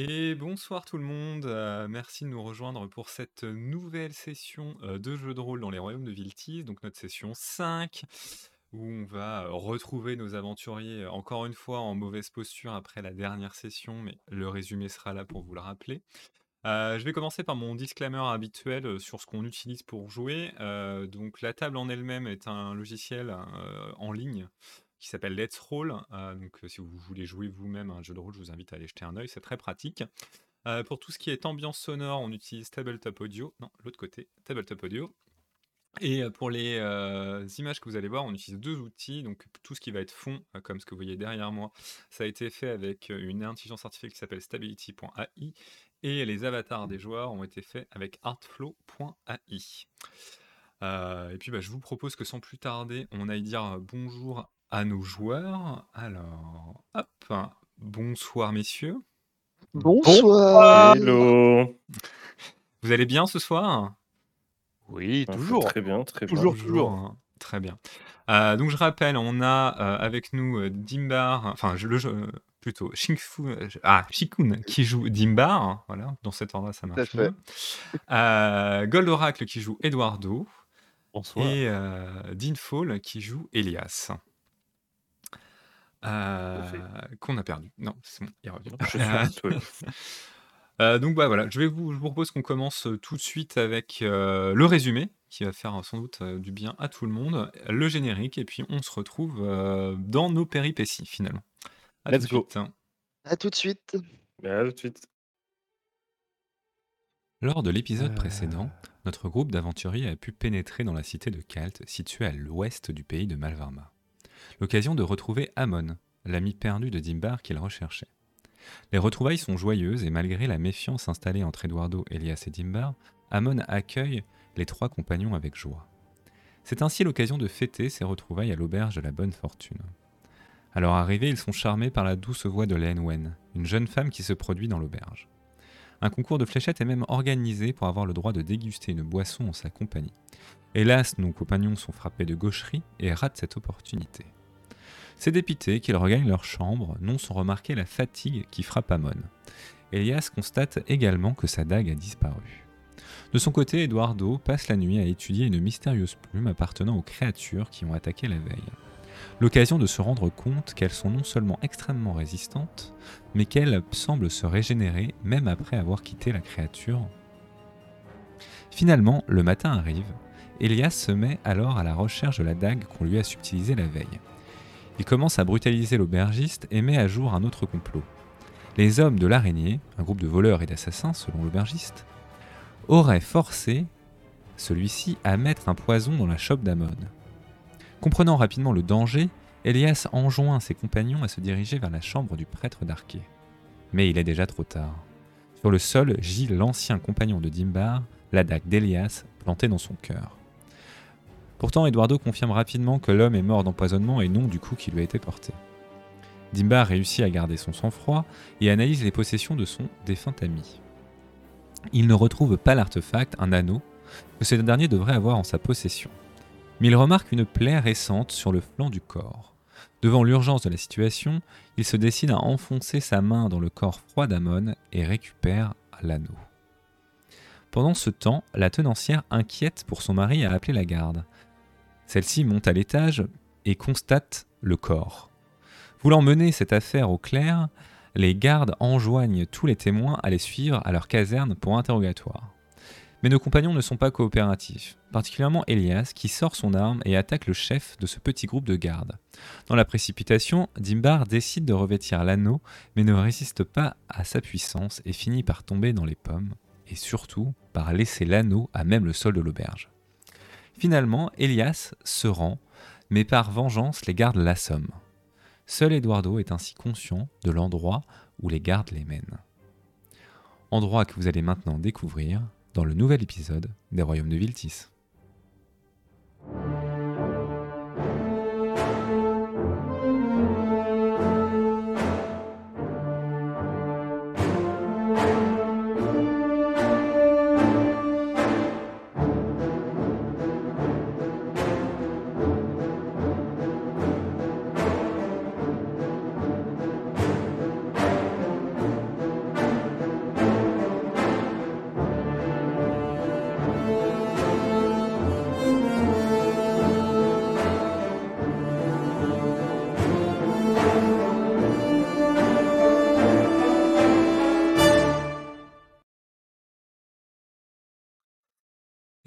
Et bonsoir tout le monde, heu, merci de nous rejoindre pour cette nouvelle session, heu, de jeu de rôle dans les royaumes de Viltis, donc notre session 5, où on va, heu, retrouver nos aventuriers, encore une fois en mauvaise posture après la dernière session, mais le résumé sera là pour vous le rappeler. Je vais commencer par mon disclaimer habituel, sur ce qu'on utilise pour jouer. Donc la table en elle-même est un logiciel, en ligne qui s'appelle Let's Roll. Euh, donc, euh, si vous voulez jouer vous-même un jeu de rôle, je vous invite à aller jeter un œil, c'est très pratique. Euh, pour tout ce qui est ambiance sonore, on utilise Tabletop Audio. Non, l'autre côté, Tabletop Audio. Et pour les images que vous allez voir, on utilise deux outils. Donc tout ce qui va être fond, comme ce que vous voyez derrière moi, ça a été fait avec une intelligence artificielle qui s'appelle stability.ai. Et les avatars des joueurs ont été faits avec artflow.ai. et puis bah, je vous propose que sans plus tarder, on aille dire bonjour à nos joueurs. Alors, hop, bonsoir messieurs. Bonsoir. Hello. Vous allez bien ce soir? Oui, toujours. Très bien, très bien. Toujours, toujours. Très bien. Euh, donc je rappelle, on a euh, avec nous euh, Dimbar, enfin le plutôt Shingfu, ah Shikun qui joue Dimbar, voilà, dans cet ordre ça marche mieux. Gold Oracle qui joue Eduardo. Bonsoir. Et Dean qui joue Elias. Euh, qu'on a perdu. Non, c'est bon, il revient. Euh, donc bah voilà, je, vais vous, je vous propose qu'on commence euh, tout de suite avec le résumé, qui va faire sans doute du bien à tout le monde, le générique, et puis on se retrouve dans nos péripéties finalement. À Let's go. Suite. À tout de suite. À tout de suite. Lors de l'épisode précédent, notre groupe d'aventuriers a pu pénétrer dans la cité de Kalt, située à l'ouest du pays de Malvarma l'occasion de retrouver Amon, l'ami perdu de Dimbar qu'il recherchait. Les retrouvailles sont joyeuses et malgré la méfiance installée entre Eduardo, Elias et Dimbar, Amon accueille les trois compagnons avec joie. C'est ainsi l'occasion de fêter ces retrouvailles à l'auberge de la bonne fortune. À leur arrivée, ils sont charmés par la douce voix de Len Wen, une jeune femme qui se produit dans l'auberge. Un concours de fléchettes est même organisé pour avoir le droit de déguster une boisson en sa compagnie. Hélas, nos compagnons sont frappés de gaucherie et ratent cette opportunité. C'est dépité qu'ils regagnent leur chambre, non sans remarquer la fatigue qui frappe Amon. Elias constate également que sa dague a disparu. De son côté, Eduardo passe la nuit à étudier une mystérieuse plume appartenant aux créatures qui ont attaqué la veille. L'occasion de se rendre compte qu'elles sont non seulement extrêmement résistantes, mais qu'elles semblent se régénérer même après avoir quitté la créature. Finalement, le matin arrive. Elias se met alors à la recherche de la dague qu'on lui a subtilisée la veille. Il commence à brutaliser l'aubergiste et met à jour un autre complot. Les hommes de l'araignée, un groupe de voleurs et d'assassins selon l'aubergiste, auraient forcé celui-ci à mettre un poison dans la chope d'Amon. Comprenant rapidement le danger, Elias enjoint ses compagnons à se diriger vers la chambre du prêtre d'Arché. Mais il est déjà trop tard. Sur le sol gît l'ancien compagnon de Dimbar, la dague d'Elias plantée dans son cœur. Pourtant, Eduardo confirme rapidement que l'homme est mort d'empoisonnement et non du coup qui lui a été porté. Dimba réussit à garder son sang-froid et analyse les possessions de son défunt ami. Il ne retrouve pas l'artefact, un anneau, que ce dernier devrait avoir en sa possession. Mais il remarque une plaie récente sur le flanc du corps. Devant l'urgence de la situation, il se décide à enfoncer sa main dans le corps froid d'Amon et récupère l'anneau. Pendant ce temps, la tenancière inquiète pour son mari a appelé la garde. Celle-ci monte à l'étage et constate le corps. Voulant mener cette affaire au clair, les gardes enjoignent tous les témoins à les suivre à leur caserne pour interrogatoire. Mais nos compagnons ne sont pas coopératifs, particulièrement Elias qui sort son arme et attaque le chef de ce petit groupe de gardes. Dans la précipitation, Dimbar décide de revêtir l'anneau mais ne résiste pas à sa puissance et finit par tomber dans les pommes, et surtout par laisser l'anneau à même le sol de l'auberge. Finalement, Elias se rend, mais par vengeance, les gardes l'assomment. Seul Eduardo est ainsi conscient de l'endroit où les gardes les mènent. Endroit que vous allez maintenant découvrir dans le nouvel épisode des Royaumes de Viltis.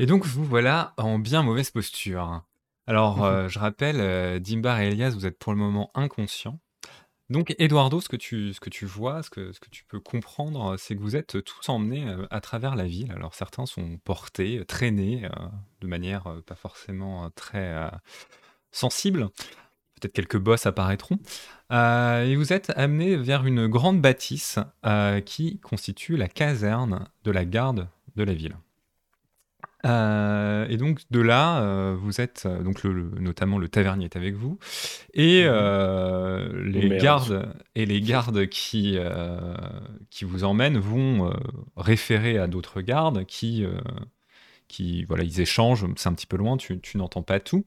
Et donc vous voilà en bien mauvaise posture. Alors, euh, je rappelle, euh, Dimbar et Elias, vous êtes pour le moment inconscients. Donc Eduardo, ce que tu ce que tu vois, ce que ce que tu peux comprendre, c'est que vous êtes tous emmenés, euh, à travers la ville. Alors certains sont portés, traînés, de manière, pas forcément, très, sensible. Peut-être quelques bosses apparaîtront. et vous êtes amenés vers une grande bâtisse, qui constitue la caserne de la garde de la ville. Euh, et donc de là, euh, vous êtes euh, donc le, notamment le tavernier est avec vous et mmh. les gardes et les gardes qui qui vous emmènent vont référer à d'autres gardes qui qui voilà ils échangent. C'est un petit peu loin, tu, tu n'entends pas tout.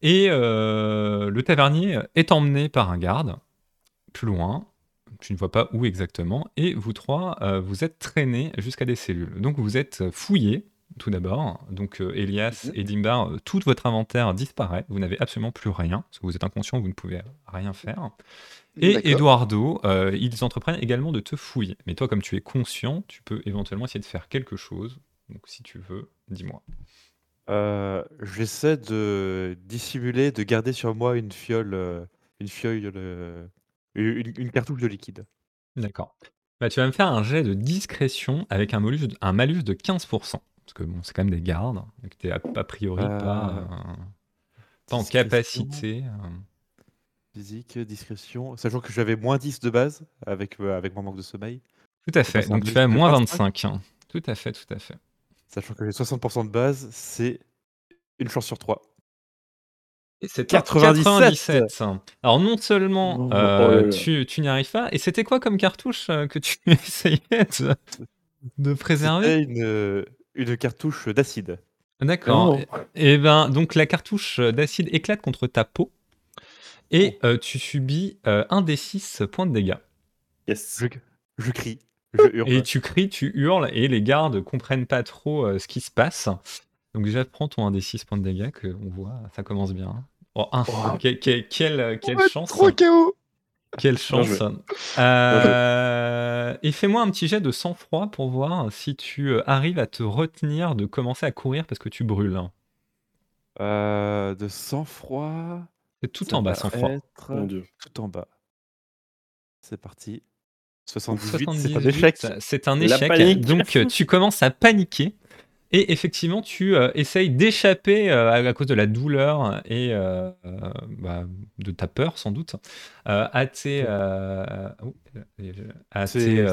Et le tavernier est emmené par un garde plus loin. Tu ne vois pas où exactement. Et vous trois, vous êtes traînés jusqu'à des cellules. Donc vous êtes fouillés tout d'abord. Donc euh, Elias mhm. et Dimbar, euh, tout votre inventaire disparaît. Vous n'avez absolument plus rien, parce que vous êtes inconscient, vous ne pouvez rien faire. Et Eduardo, euh, ils entreprennent également de te fouiller. Mais toi, comme tu es conscient, tu peux éventuellement essayer de faire quelque chose. Donc si tu veux, dis-moi. J'essaie de dissimuler, de garder sur moi une fiole, une fiole, une, cartouche de liquide. D'accord. Bah, tu vas me faire un jet de discrétion avec un malus un malus de 15%. Parce que bon, c'est quand même des gardes, et que tu n'es a, priori pas, euh, pas en capacité. Euh. Physique, discrétion. Sachant que j'avais moins 10 de base avec, euh, avec mon manque de sommeil. Tout à fait. Donc tu fais moins 25. Hein. Tout à fait, tout à fait. Sachant que j'ai 60% de base, c'est une chance sur 3. Et c'est 97. Alors non seulement oh tu, tu n'y arrives pas, et c'était quoi comme cartouche que tu essayais de, de préserver? Une, une cartouche d'acide. D'accord. Et, ben, donc la cartouche d'acide éclate contre ta peau et oh. euh, tu subis euh, un des six points de dégâts. Yes. Je, crie. Et tu cries, tu hurles et les gardes comprennent pas trop euh, ce qui se passe. Donc déjà prends ton 1 des 6 points de dégâts que on voit, ça commence bien. Oh, un, oh. quelle, quelle, chance. Trop KO. Quelle chance. Euh, et fais-moi un petit jet de sang-froid pour voir si tu euh, arrives à te retenir de commencer à courir parce que tu brûles. Euh, de sang-froid. C'est tout en bas, sang-froid. Tout en bas. C'est parti. 78, c'est un échec. C'est un échec. Donc tu commences à paniquer. Et effectivement, tu euh, essayes d'échapper euh, à, cause de la douleur et euh, bah, de ta peur, sans doute, à tes, oh, à tes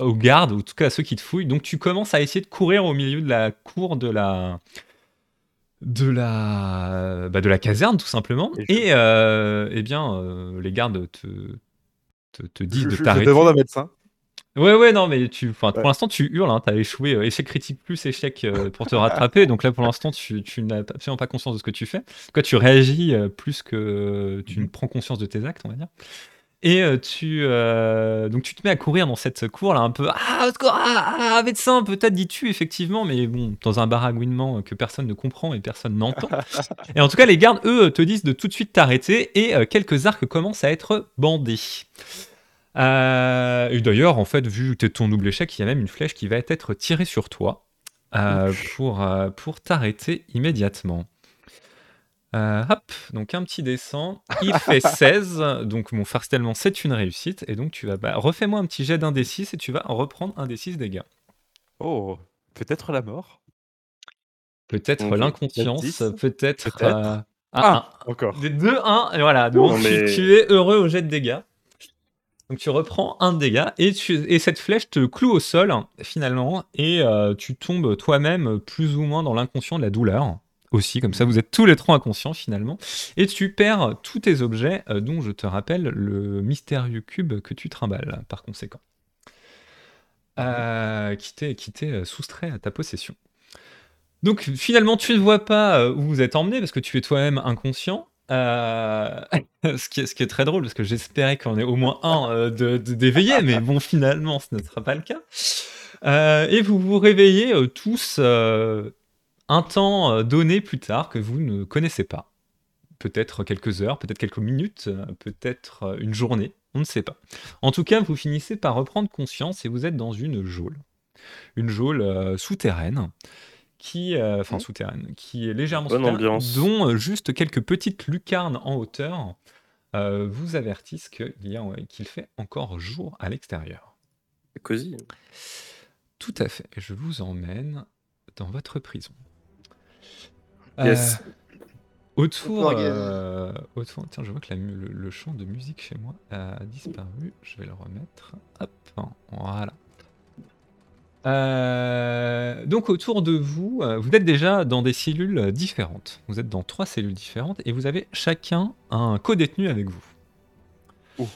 aux gardes, ou en tout cas à ceux qui te fouillent. Donc tu commences à essayer de courir au milieu de la cour de la de la bah, de la caserne tout simplement. Et, eh bien, les gardes te te, te disent de t'arrêter. Demande un médecin. Ouais, ouais, non, mais tu, pour l'instant, tu hurles, hein, t'as échoué, euh, échec critique plus échec euh, pour te rattraper, donc là, pour l'instant, tu, tu n'as absolument pas conscience de ce que tu fais. Quoi, tu réagis euh, plus que tu ne prends conscience de tes actes, on va dire. Et tu, donc tu te mets à courir dans cette cour là, un peu ah, ah, ah médecin, peut-être dis-tu effectivement, mais bon, dans un baragouinement que personne ne comprend et personne n'entend. et en tout cas, les gardes, eux, te disent de tout de suite t'arrêter et quelques arcs commencent à être bandés. Euh, et d'ailleurs, en fait, vu que ton double échec, il y a même une flèche qui va être tirée sur toi euh, pour, euh, pour t'arrêter immédiatement. hop, donc un petit descend. Il fait 16, donc mon tellement c'est une réussite. Et donc tu vas. Bah, refais-moi un petit jet d'un D6 et tu vas reprendre un D6 dégâts. Oh, peut-être la mort Peut-être l'inconscience, peut-être. ah, ah, encore. Des 2, 1, et voilà. Donc tu es heureux au jet de dégâts. Donc tu reprends un dégât et, et cette flèche te cloue au sol finalement et euh, tu tombes toi-même plus ou moins dans l'inconscient de la douleur. Aussi, comme ça vous êtes tous les trois inconscients finalement, et tu perds tous tes objets euh, dont je te rappelle le mystérieux cube que tu trimbales par conséquent, euh, qui t'est soustrait à ta possession. Donc finalement tu ne vois pas où vous êtes emmené parce que tu es toi-même inconscient, euh, ce, qui est, très drôle, parce que j'espérais qu'on ait au moins un euh, de d'éveillé, mais bon, finalement, ce ne sera pas le cas. Euh, et vous vous réveillez tous un temps donné plus tard que vous ne connaissez pas. Peut-être quelques heures, peut-être quelques minutes, peut-être une journée, on ne sait pas. En tout cas, vous finissez par reprendre conscience et vous êtes dans une geôle. Une geôle souterraine qui, euh, enfin Mhm. souterraine, qui est légèrement Bonne souterraine, ambiance. dont euh, juste quelques petites lucarnes en hauteur euh, vous avertissent qu'il y a- qu'il fait encore jour à l'extérieur. Cosy. Tout à fait. Je vous emmène dans votre prison. Yes. Euh, autour, euh, autour- tiens, je vois que la mu- le, le chant de musique chez moi a disparu. Je vais le remettre. Hop, voilà. Euh, donc autour de vous, euh, vous êtes déjà dans des cellules euh, différentes. Vous êtes dans trois cellules différentes et vous avez chacun un co-détenu avec vous. Oh.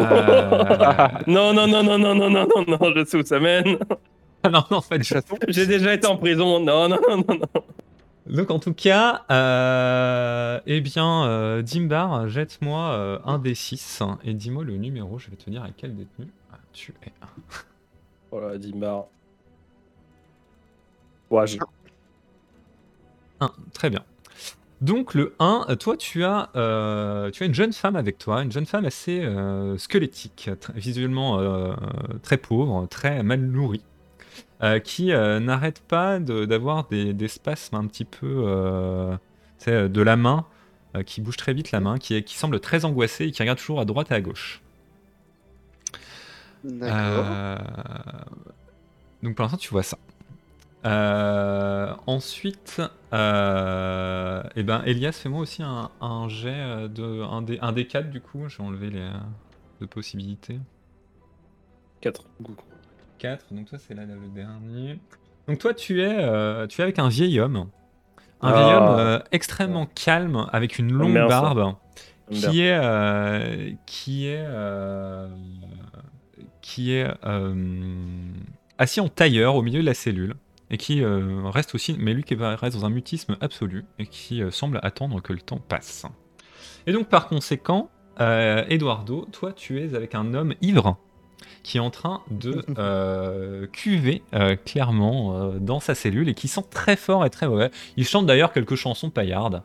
Euh, non, non, non, non, non, non, non, non, non, je sais où ça mène. non, non, en fait, je- J'ai déjà été en prison. Non, non, non, non, non. Donc en tout cas, euh, eh bien, euh, Dimbar, jette-moi euh, un des 6 et dis-moi le numéro, je vais te dire à quel détenu ah, tu es. Voilà, Dimbar. Ouais, j'ai- 1, très bien. Donc le 1, euh, toi tu as, euh, tu as une jeune femme avec toi, une jeune femme assez euh, squelettique, visuellement euh, très pauvre, très mal nourrie, euh, qui euh, n'arrête pas de- d'avoir des, des spasmes un petit peu euh, de la main, euh, qui bouge très vite la main, qui, semble très angoissée et qui regarde toujours à droite et à gauche. D'accord. Euh, Donc pour l'instant, tu vois ça. Euh, ensuite, euh, eh ben, Elias, fais-moi aussi un, un jet euh, de un des, un des 4 du coup. Je vais enlever les euh, de possibilités. 4. 4, donc toi c'est là le dernier. Donc toi tu es, euh, tu es avec un vieil homme. Un Ah. vieil homme euh, extrêmement calme, avec une longue barbe, qui est, qui est, qui est assis en tailleur au milieu de la cellule et qui euh, reste aussi, mais lui qui reste dans un mutisme absolu et qui euh, semble attendre que le temps passe. Et donc par conséquent, euh, Eduardo, toi tu es avec un homme ivre qui est en train de euh, cuver euh, clairement euh, dans sa cellule et qui sent très fort et très mauvais. Il chante d'ailleurs quelques chansons paillardes,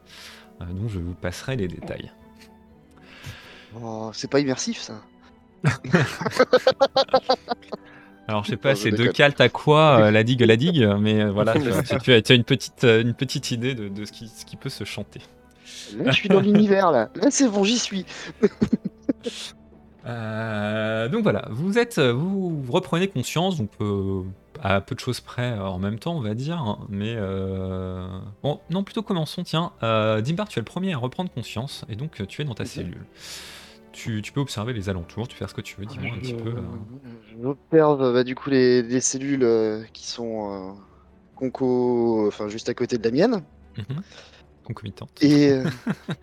euh, dont je vous passerai les détails. Oh, c'est pas immersif ça. Alors je sais pas, c'est de déconne. Calt à quoi euh, la digue la digue, mais euh, voilà, tu, tu as, tu as une, petite, euh, une petite idée de, de ce, qui, ce qui peut se chanter. Là, je suis dans l'univers là. Là, c'est bon, j'y suis. Euh, donc voilà, vous êtes, vous, vous reprenez conscience, donc euh, à peu de choses près en même temps, on va dire. hein, mais euh, bon, non, plutôt commençons. Tiens, euh, Dimbar, tu es le premier à reprendre conscience, et donc tu es dans ta cellule. Tu, tu peux observer les alentours, tu fais ce que tu veux, dis-moi un petit peu. euh. J'observe bah, du coup les, les cellules euh, qui sont euh, conco, enfin juste à côté de la mienne. Mhm. Concomitante. Et, euh,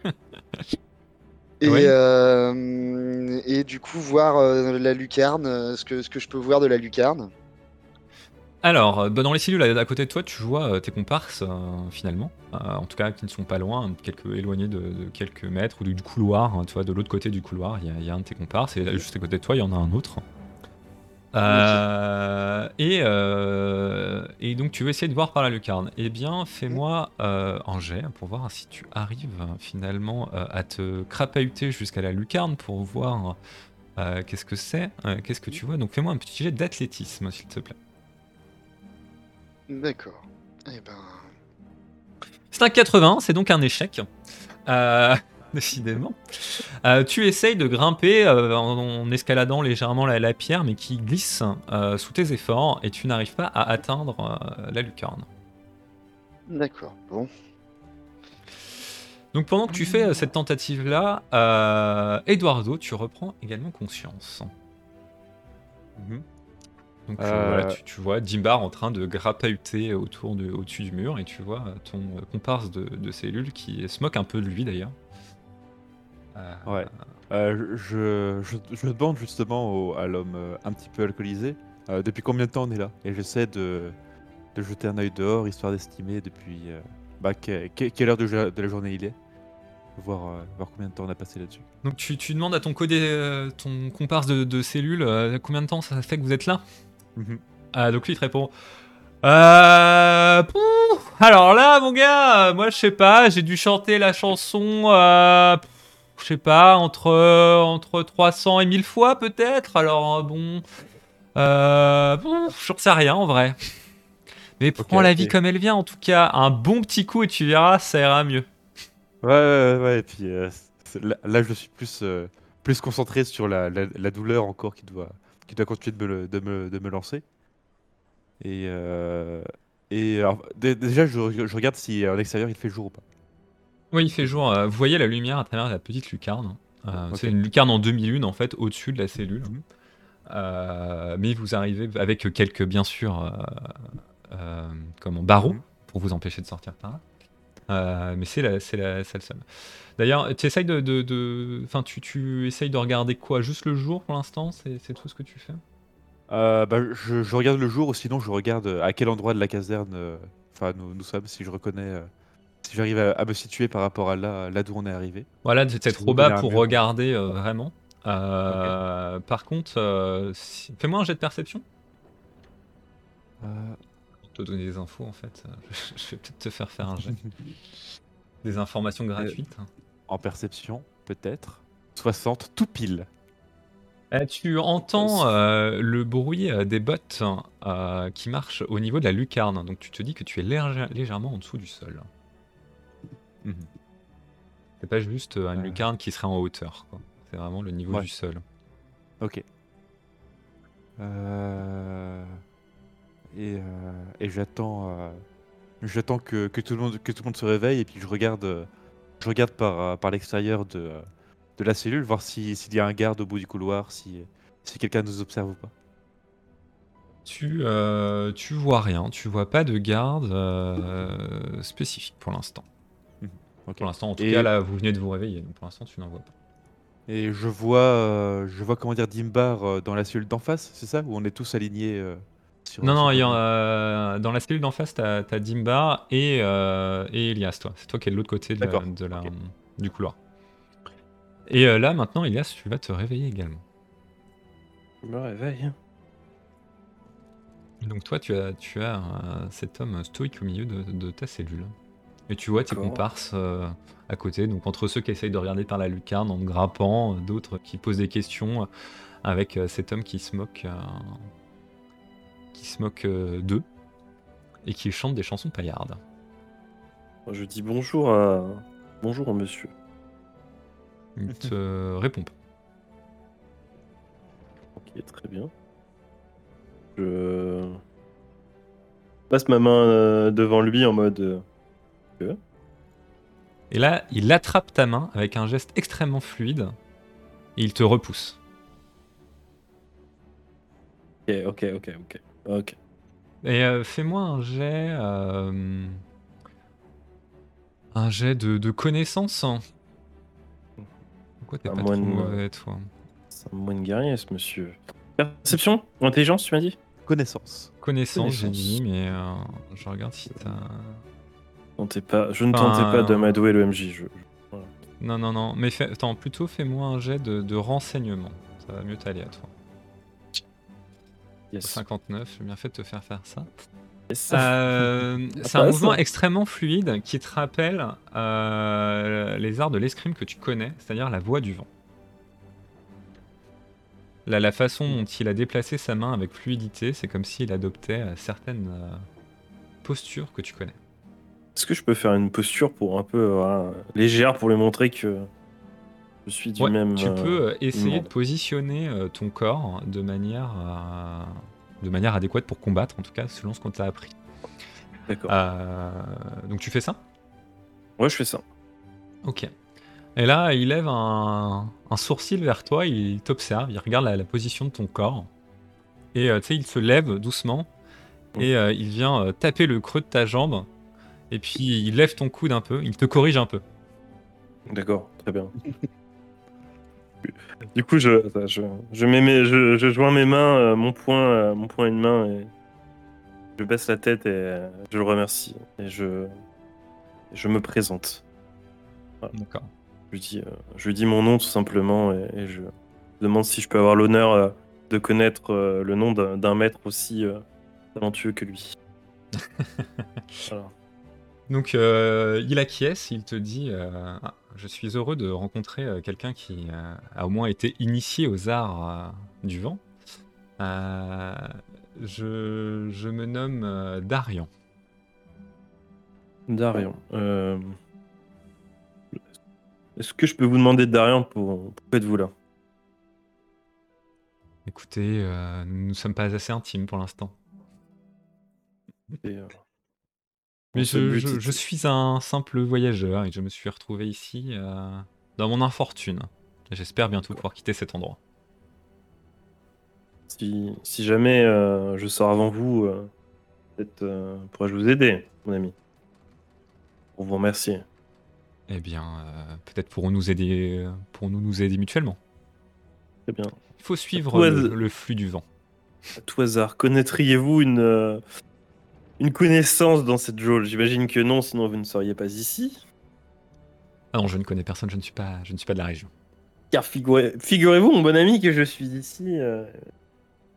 et, Ouais. euh, et du coup voir euh, la lucarne, euh, ce que, ce que je peux voir de la lucarne. Alors, euh, dans les cellules à, côté de toi, tu vois euh, tes comparses, euh, finalement. En tout cas, qui ne sont pas loin, quelques, éloignés de, quelques mètres, ou du, couloir. hein, tu vois, de l'autre côté du couloir, il y, a- un de tes comparses, et juste à côté de toi, il y en a un autre. Et, donc, tu veux essayer de voir par la lucarne. Eh bien, fais-moi un jet pour voir si tu arrives finalement à te crapahuter jusqu'à la lucarne pour voir qu'est-ce que c'est, qu'est-ce que tu vois. Donc, fais-moi un petit jet d'athlétisme, s'il te plaît. D'accord. Eh ben. C'est un 80, c'est donc un échec. Euh, décidément. Euh, tu essayes de grimper euh, en, en escaladant légèrement la, la pierre, mais qui glisse euh, sous tes efforts et tu n'arrives pas à atteindre euh, la lucarne. D'accord. Bon. Donc pendant que tu fais euh, cette tentative-là, euh, Eduardo, tu reprends également conscience. Mhm. Donc euh, voilà, tu, tu vois Dimbar en train de grapahuter autour de, au-dessus du mur et tu vois ton comparse de, de cellule qui se moque un peu de lui d'ailleurs. Euh, Ouais. Euh, je, je, je demande justement au- à l'homme euh, un petit peu alcoolisé euh, depuis combien de temps on est là? Et j'essaie de, de jeter un œil dehors histoire d'estimer depuis bah, que- que- quelle heure de, la journée il est. Voir, voir combien de temps on a passé là-dessus. Donc tu, tu demandes à ton, codé, ton comparse de, de cellule euh, combien de temps ça fait que vous êtes là? Mhm. Ah, donc lui il te répond euh, Alors là, mon gars, euh, moi je sais pas, j'ai dû chanter la chanson, euh, je sais pas, entre, entre 300 et 1000 fois peut-être. Alors bon, euh, bon, j'en sais rien en vrai. Mais prends la vie comme elle vient, en tout cas, un bon petit coup et tu verras, ça ira mieux. Ouais, ouais, ouais, et puis euh, là, là, je suis plus, euh, plus concentré sur la, la, la douleur encore qui doit, qui doit continuer de me, le- de me, de me lancer. Et, euh, et alors, dé- déjà, je, je regarde si à l'extérieur il fait jour ou pas. Oui, il fait jour. euh, vous voyez la lumière à travers la petite lucarne. Euh. C'est une lucarne en demi-lune, en fait, au-dessus de la cellule. Mhm. Mais vous arrivez avec quelques, bien sûr, comment, barreaux Mhm. pour vous empêcher de sortir par là. Euh, mais c'est la, c'est la, c'est le seul. D'ailleurs, tu essayes de, de, tu, tu essayes de regarder quoi? Juste le jour pour l'instant? C'est c'est tout ce que tu fais? Euh, bah, je, je regarde le jour ou sinon je regarde euh, à quel endroit de la caserne enfin, nous, nous sommes, si je reconnais, si j'arrive à, à me situer par rapport à là, là d'où on est arrivé. Voilà, c'était trop bas pour regarder euh, vraiment. Euh, Par contre, euh, si- fais-moi un jet de perception. Euh, donner des infos, en fait, euh, je vais peut-être te faire faire un jet. Des informations gratuites. en perception, peut-être. 60, tout pile. Eh, tu entends euh, le bruit euh, des bottes euh, qui marchent au niveau de la lucarne. Donc tu te dis que tu es légère- légèrement en dessous du sol. Mhm. C'est pas juste euh, une Euh. lucarne qui serait en hauteur. C'est vraiment le niveau Ouais. du sol. Ok. Euh, Et, euh, et j'attends, euh, j'attends que, que tout le monde que tout le monde se réveille et puis je regarde, je regarde par, euh, par l'extérieur de, de la cellule voir si- s'il y a un garde au bout du couloir, si, si quelqu'un nous observe ou pas. Tu, euh, tu vois rien, tu vois pas de garde euh, spécifique pour l'instant. Ok. Pour l'instant, en tout Et- cas, là, vous venez de vous réveiller, donc pour l'instant, tu n'en vois pas. Et je vois, euh, je vois comment dire Dimbar dans la cellule d'en face, c'est ça? Où on est tous alignés sur Non, non, le il y en mur a- dans la cellule d'en face, t'as as Dimbar et, euh, et Elias, toi. C'est toi qui es de l'autre côté de de la- du couloir. Et euh, là, maintenant, Elias, tu vas te réveiller également. Je me réveille. Donc toi, tu as, tu as euh, cet homme stoïque au milieu de, de ta cellule. Et tu vois tes comparses euh, à côté, donc entre ceux qui essayent de regarder par la lucarne en grappant, euh, d'autres qui posent des questions, euh, avec euh, cet homme qui se moque, euh, qui se moque euh, d'eux et qui chante des chansons paillardes. Je dis bonjour à. Bonjour, monsieur. Il te répond pas. Ok, très bien. Je passe ma main euh, devant lui en mode. euh, Et là, il attrape ta main avec un geste extrêmement fluide et il te repousse. Ok, ok, ok, ok. Ok. Et euh, fais-moi un jet. euh, un jet de, de connaissance. Pourquoi t'es Un pas trop moine, euh, mauvais, toi C'est un moine guerrier, ce monsieur. Perception ou intelligence, tu m'as dit? Connaissance. Connaissance, j'ai connaissance. dit, mais euh, je regarde si t'as. Tentez pas, Je ne Enfin, tentais pas d'amadouer le MJ. Je... Non, non, non. Mais fais... attends, plutôt fais-moi un jet de, de renseignement. Ça va mieux t'aller à toi. Yes. 59, j'ai bien fait de te faire faire ça. Yes. Euh, c'est un mouvement extrêmement fluide qui te rappelle euh, les arts de l'escrime que tu connais, c'est-à-dire la voix du vent. La, la façon dont il a déplacé sa main avec fluidité, c'est comme s'il adoptait euh, certaines euh, postures que tu connais. Est-ce que je peux faire une posture pour un peu euh, voilà, légère pour lui montrer que je suis du Ouais, même. tu euh, peux euh, essayer monde. de positionner euh, ton corps de manière, de manière adéquate pour combattre, en tout cas selon ce qu'on t'a appris. D'accord. Donc tu fais ça? Ouais, je fais ça. Ok. Et là, il lève un, un sourcil vers toi, il t'observe, il regarde la, la position de ton corps. Et euh, tu sais, il se lève doucement et euh, il vient euh, taper le creux de ta jambe. Et puis il lève ton coude un peu, il te corrige un peu. D'accord, très bien. Du coup, je, je, je, mets mes- je, je joins mes mains, euh, mon poing, euh, mon poing une main, et je baisse la tête et euh, je le remercie. Et je, je me présente. D'accord. Je lui dis, euh, je lui dis mon nom tout simplement et, et je demande si je peux avoir l'honneur de connaître le nom d'un maître aussi talentueux que lui. Voilà. Donc il acquiesce, il te dit Ah, Je suis heureux de rencontrer euh, quelqu'un qui euh, a au moins été initié aux arts euh, du vent. Je, je me nomme Darian. Darian. euh, Est-ce que je peux vous demander, Darian, pour... pourquoi êtes-vous là? Écoutez, euh, nous ne sommes pas assez intimes pour l'instant. Euh, Mais je, suis un simple voyageur et je me suis retrouvé ici euh, dans mon infortune. J'espère bientôt pouvoir quitter cet endroit. Si, si jamais euh, je sors avant vous, euh, peut-être pourrais-je vous aider, mon ami? Pour vous remercier. Eh bien, euh, peut-être pourrons nous aider, pourrons-nous nous aider mutuellement. Très bien. Il faut suivre le, le flux du vent. À tout hasard, connaîtriez-vous une, une connaissance dans cette geôle J'imagine que non, sinon vous ne seriez pas ici. Ah non, je ne connais personne, je ne suis pas, je ne suis pas de la région. Car figurez- figurez-vous, mon bon ami, que je suis ici, euh,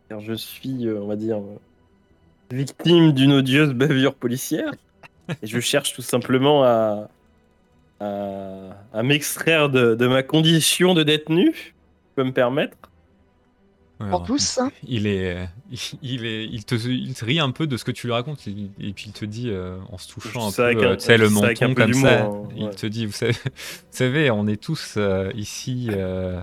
car je suis, euh, on va dire, euh, victime d'une odieuse bavure policière. et je cherche tout simplement à, à, à m'extraire de, de ma condition de détenu. Je peux me permettre Alors, En plus, ça il est, il est, il te, il te rit un peu de ce que tu lui racontes il- et puis il te dit euh, en se touchant un peu, euh, un- tu sais, le menton comme ça. hein, Il ouais. te dit, vous savez, vous savez, on est tous euh, ici euh,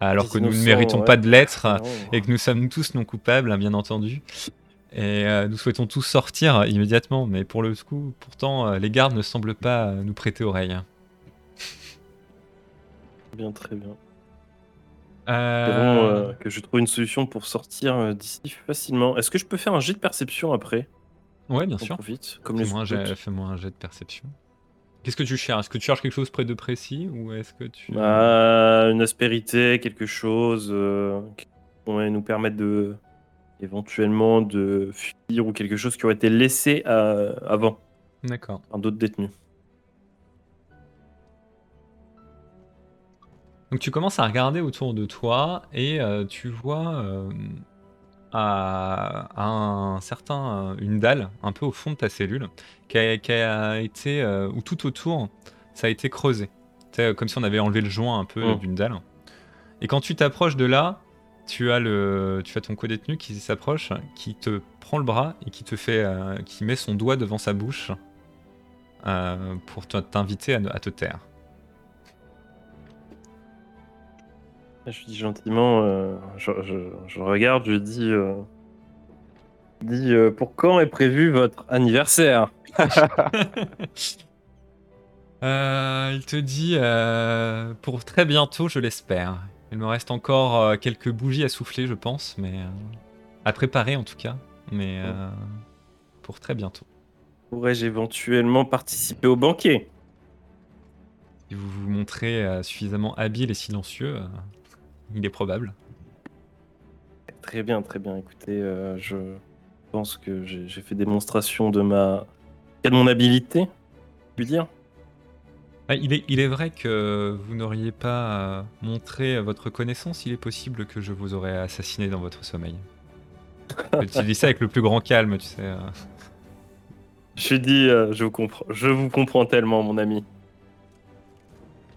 alors que nous ne méritons ouais. pas de l'être et que nous sommes tous non coupables, hein, bien entendu. Et euh, nous souhaitons tous sortir immédiatement, mais pour le coup, pourtant, euh, les gardes ne semblent pas euh, nous prêter oreille. Bien, très bien. Euh, euh, que je trouve une solution pour sortir euh, d'ici facilement. Est-ce que je peux faire un jet de perception après? Ouais, bien sûr. profite, comme les Fais-moi un, jet- fais-moi un jet de perception. Qu'est-ce que tu cherches? Est-ce que tu cherches quelque chose près de précis ou est-ce que tu... Bah, une aspérité, quelque chose euh, qui pourrait nous permettre de éventuellement de fuir ou quelque chose qui aurait été laissé avant D'accord. par d'autres détenus. Donc tu commences à regarder autour de toi et euh, tu vois euh, à, à un certain, euh, une dalle un peu au fond de ta cellule qui a, qui a été, euh, ou tout autour, ça a été creusé. C'est comme si on avait enlevé le joint un peu Mm. d'une dalle. Et quand tu t'approches de là, tu as, le, tu as ton co-détenu qui s'approche, qui te prend le bras et qui te fait, qui met son doigt devant sa bouche pour te- t'inviter à te taire. Je dis gentiment, euh, je, je- je regarde, je dis, euh, je dis euh, pour quand est prévu votre anniversaire Euh, il te dit pour très bientôt, je l'espère. Il me reste encore quelques bougies à souffler, je pense, mais à préparer en tout cas. Mais pour très bientôt. Pourrais-je éventuellement participer au banquet? Si vous vous montrez suffisamment habile et silencieux, il est probable. Très bien, très bien. Écoutez, euh, je pense que j'ai fait démonstration de ma de mon habilité, puis dire? Ah, il, est, il est vrai que vous n'auriez pas montré votre connaissance. Il est possible que je vous aurais assassiné dans votre sommeil. tu dis ça avec le plus grand calme, tu sais. euh. Je dis, euh, je vous comprends, je vous comprends tellement, mon ami.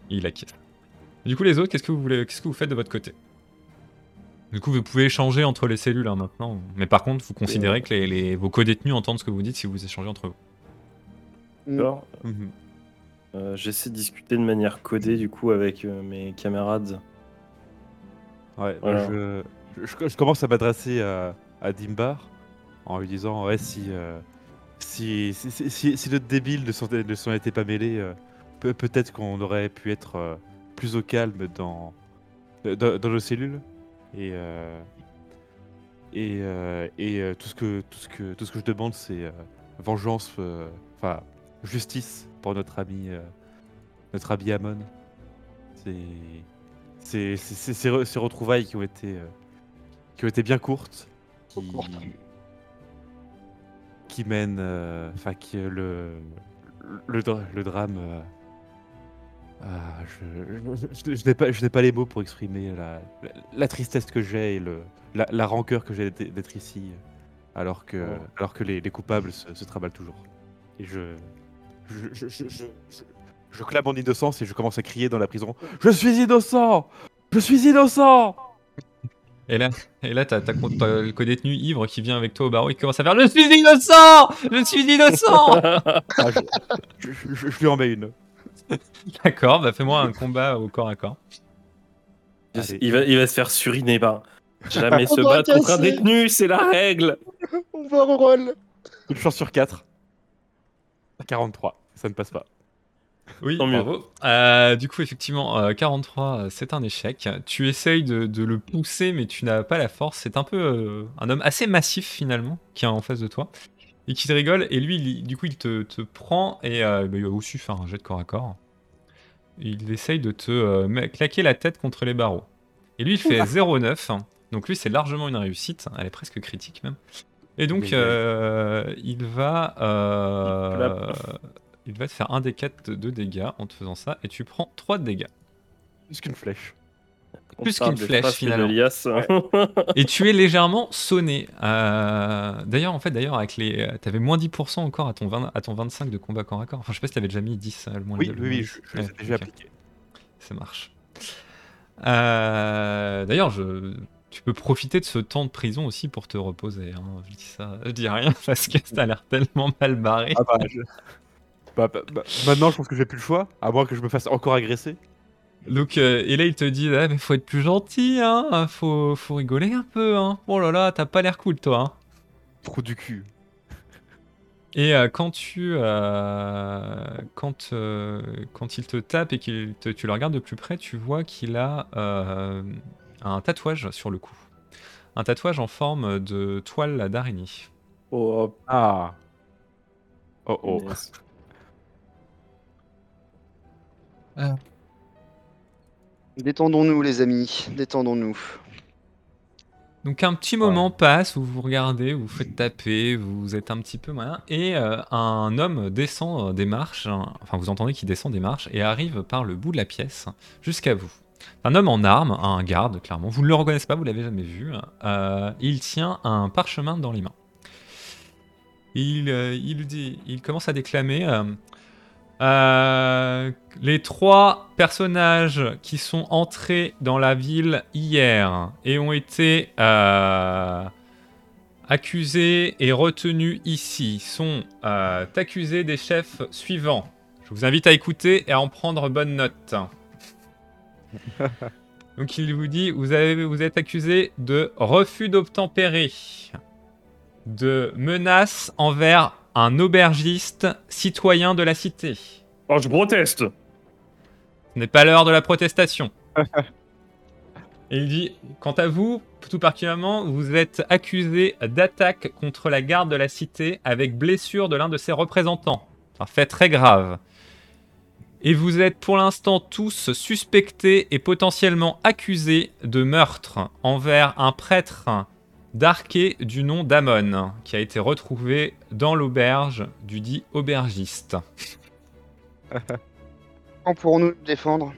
Il acquiesce. Du coup, les autres, qu'est-ce que vous voulez, qu'est-ce que vous faites de votre côté? Du coup, vous pouvez échanger entre les cellules hein, maintenant. Mais par contre, vous considérez que les, les- vos co-détenus entendent ce que vous dites si vous échangez entre vous. Alors, Mhm. euh, j'essaie de discuter de manière codée du coup avec euh, mes camarades. Ouais, Voilà. je, je- je commence à m'adresser à, à Dimbar en lui disant ouais, si, euh, si, si, si, si- si notre débile ne s'en ne s'en était pas mêlé, euh, peut- peut-être qu'on aurait pu être euh, plus au calme dans, dans, dans nos cellules. Et, euh, et, euh, et euh, tout, ce que, tout, ce que, tout ce que je demande, c'est vengeance, enfin justice pour notre ami, notre ami Amon. C'est ces ces retrouvailles qui ont été euh, qui ont été bien courtes, qui mènent, enfin qui euh, le le, le drame. Ah, je, je- je n'ai pas les mots pour exprimer la, la, la tristesse que j'ai et le la, la rancœur que j'ai d'être ici, alors que Oh. alors que les, les coupables se, se travaillent toujours. Et je je, je, je, je- je- je clame mon innocence et je commence à crier dans la prison. Je suis innocent Je suis innocent Et là, et là t'as, t'as, t'as le co-détenu ivre qui vient avec toi au barreau et qui commence à faire Je suis innocent Je suis innocent Ah, je, je- je- je lui en mets une. D'accord, bah fais-moi un combat au corps à corps. Allez. il, va, il va se faire suriner par. Jamais se battre contre un détenu, c'est la règle. On va reroll. Une chance sur 4. 43, ça ne passe pas. Oui, Tant mieux. bravo. Euh, du coup, effectivement, euh, 43, euh, c'est un échec. Tu essayes de, de le pousser, mais tu n'as pas la force. C'est un peu euh, un homme assez massif, finalement, qui est en face de toi. Et qui te rigole. Et lui, il- du coup, il te, te prend et euh, bah, il va aussi faire un jet de corps à corps. Il essaye de te euh, claquer la tête contre les barreaux. Et lui, il fait 0,9. Donc lui, c'est largement une réussite. Elle est presque critique, même. Et donc, euh, il va... euh, il va te faire un des 4 de dégâts en te faisant ça, et tu prends 3 de dégâts. Plus qu'une flèche. Plus qu'une flèche, finalement. Et tu es légèrement sonné. Euh, D'ailleurs, en fait, d'ailleurs, avec les, t'avais moins 10% encore à ton, 20 à ton 25 de combat corps à corps. Enfin, je sais pas si t'avais déjà mis 10. euh, Le moins Oui, le oui, moins oui, 10. je, je Ouais, les ai déjà ok, appliqués. Ça marche. Euh, D'ailleurs, je... tu peux profiter de ce temps de prison aussi pour te reposer. hein. Je dis ça, je dis rien parce que ça a l'air tellement mal barré. Ah bah, je- bah, bah, bah, maintenant, je pense que j'ai plus le choix, à moins que je me fasse encore agresser. Donc, euh, et là, il te dit, ah, mais faut être plus gentil, hein. Faut, faut rigoler un peu, hein. Oh là là, t'as pas l'air cool, toi, hein. Trop du cul. Et euh, quand tu, euh, quand, euh, quand il te tape et que tu le regardes de plus près, tu vois qu'il a euh, un tatouage sur le cou. Un tatouage en forme de toile d'araignée. Oh, Ah. Oh oh. punaise. Détendons-nous, les amis. Détendons-nous. Donc un petit moment passe où vous regardez, vous vous faites taper, vous êtes un petit peu moyen, et euh, un homme descend euh, des marches, hein, enfin vous entendez qu'il descend des marches et arrive par le bout de la pièce jusqu'à vous. Un homme en armes, un garde clairement, vous ne le reconnaissez pas, vous l'avez jamais vu, euh, il tient un parchemin dans les mains. Il, euh, il, dit, il commence à déclamer euh, les trois personnages qui sont entrés dans la ville hier et ont été euh, accusés et retenus ici sont euh, accusés des chefs suivants. Je vous invite à écouter et à en prendre bonne note. Donc il vous dit, vous, avez, vous êtes accusé de refus d'obtempérer, de menace envers un aubergiste citoyen de la cité. Oh, je proteste. Ce n'est pas l'heure de la protestation. Et il dit, quant à vous, tout particulièrement, vous êtes accusé d'attaque contre la garde de la cité avec blessure de l'un de ses représentants. Un fait très grave. Et vous êtes pour l'instant tous suspectés et potentiellement accusés de meurtre envers un prêtre d'Arché du nom d'Amon, qui a été retrouvé dans l'auberge du dit aubergiste. Quand pourrons-nous nous défendre?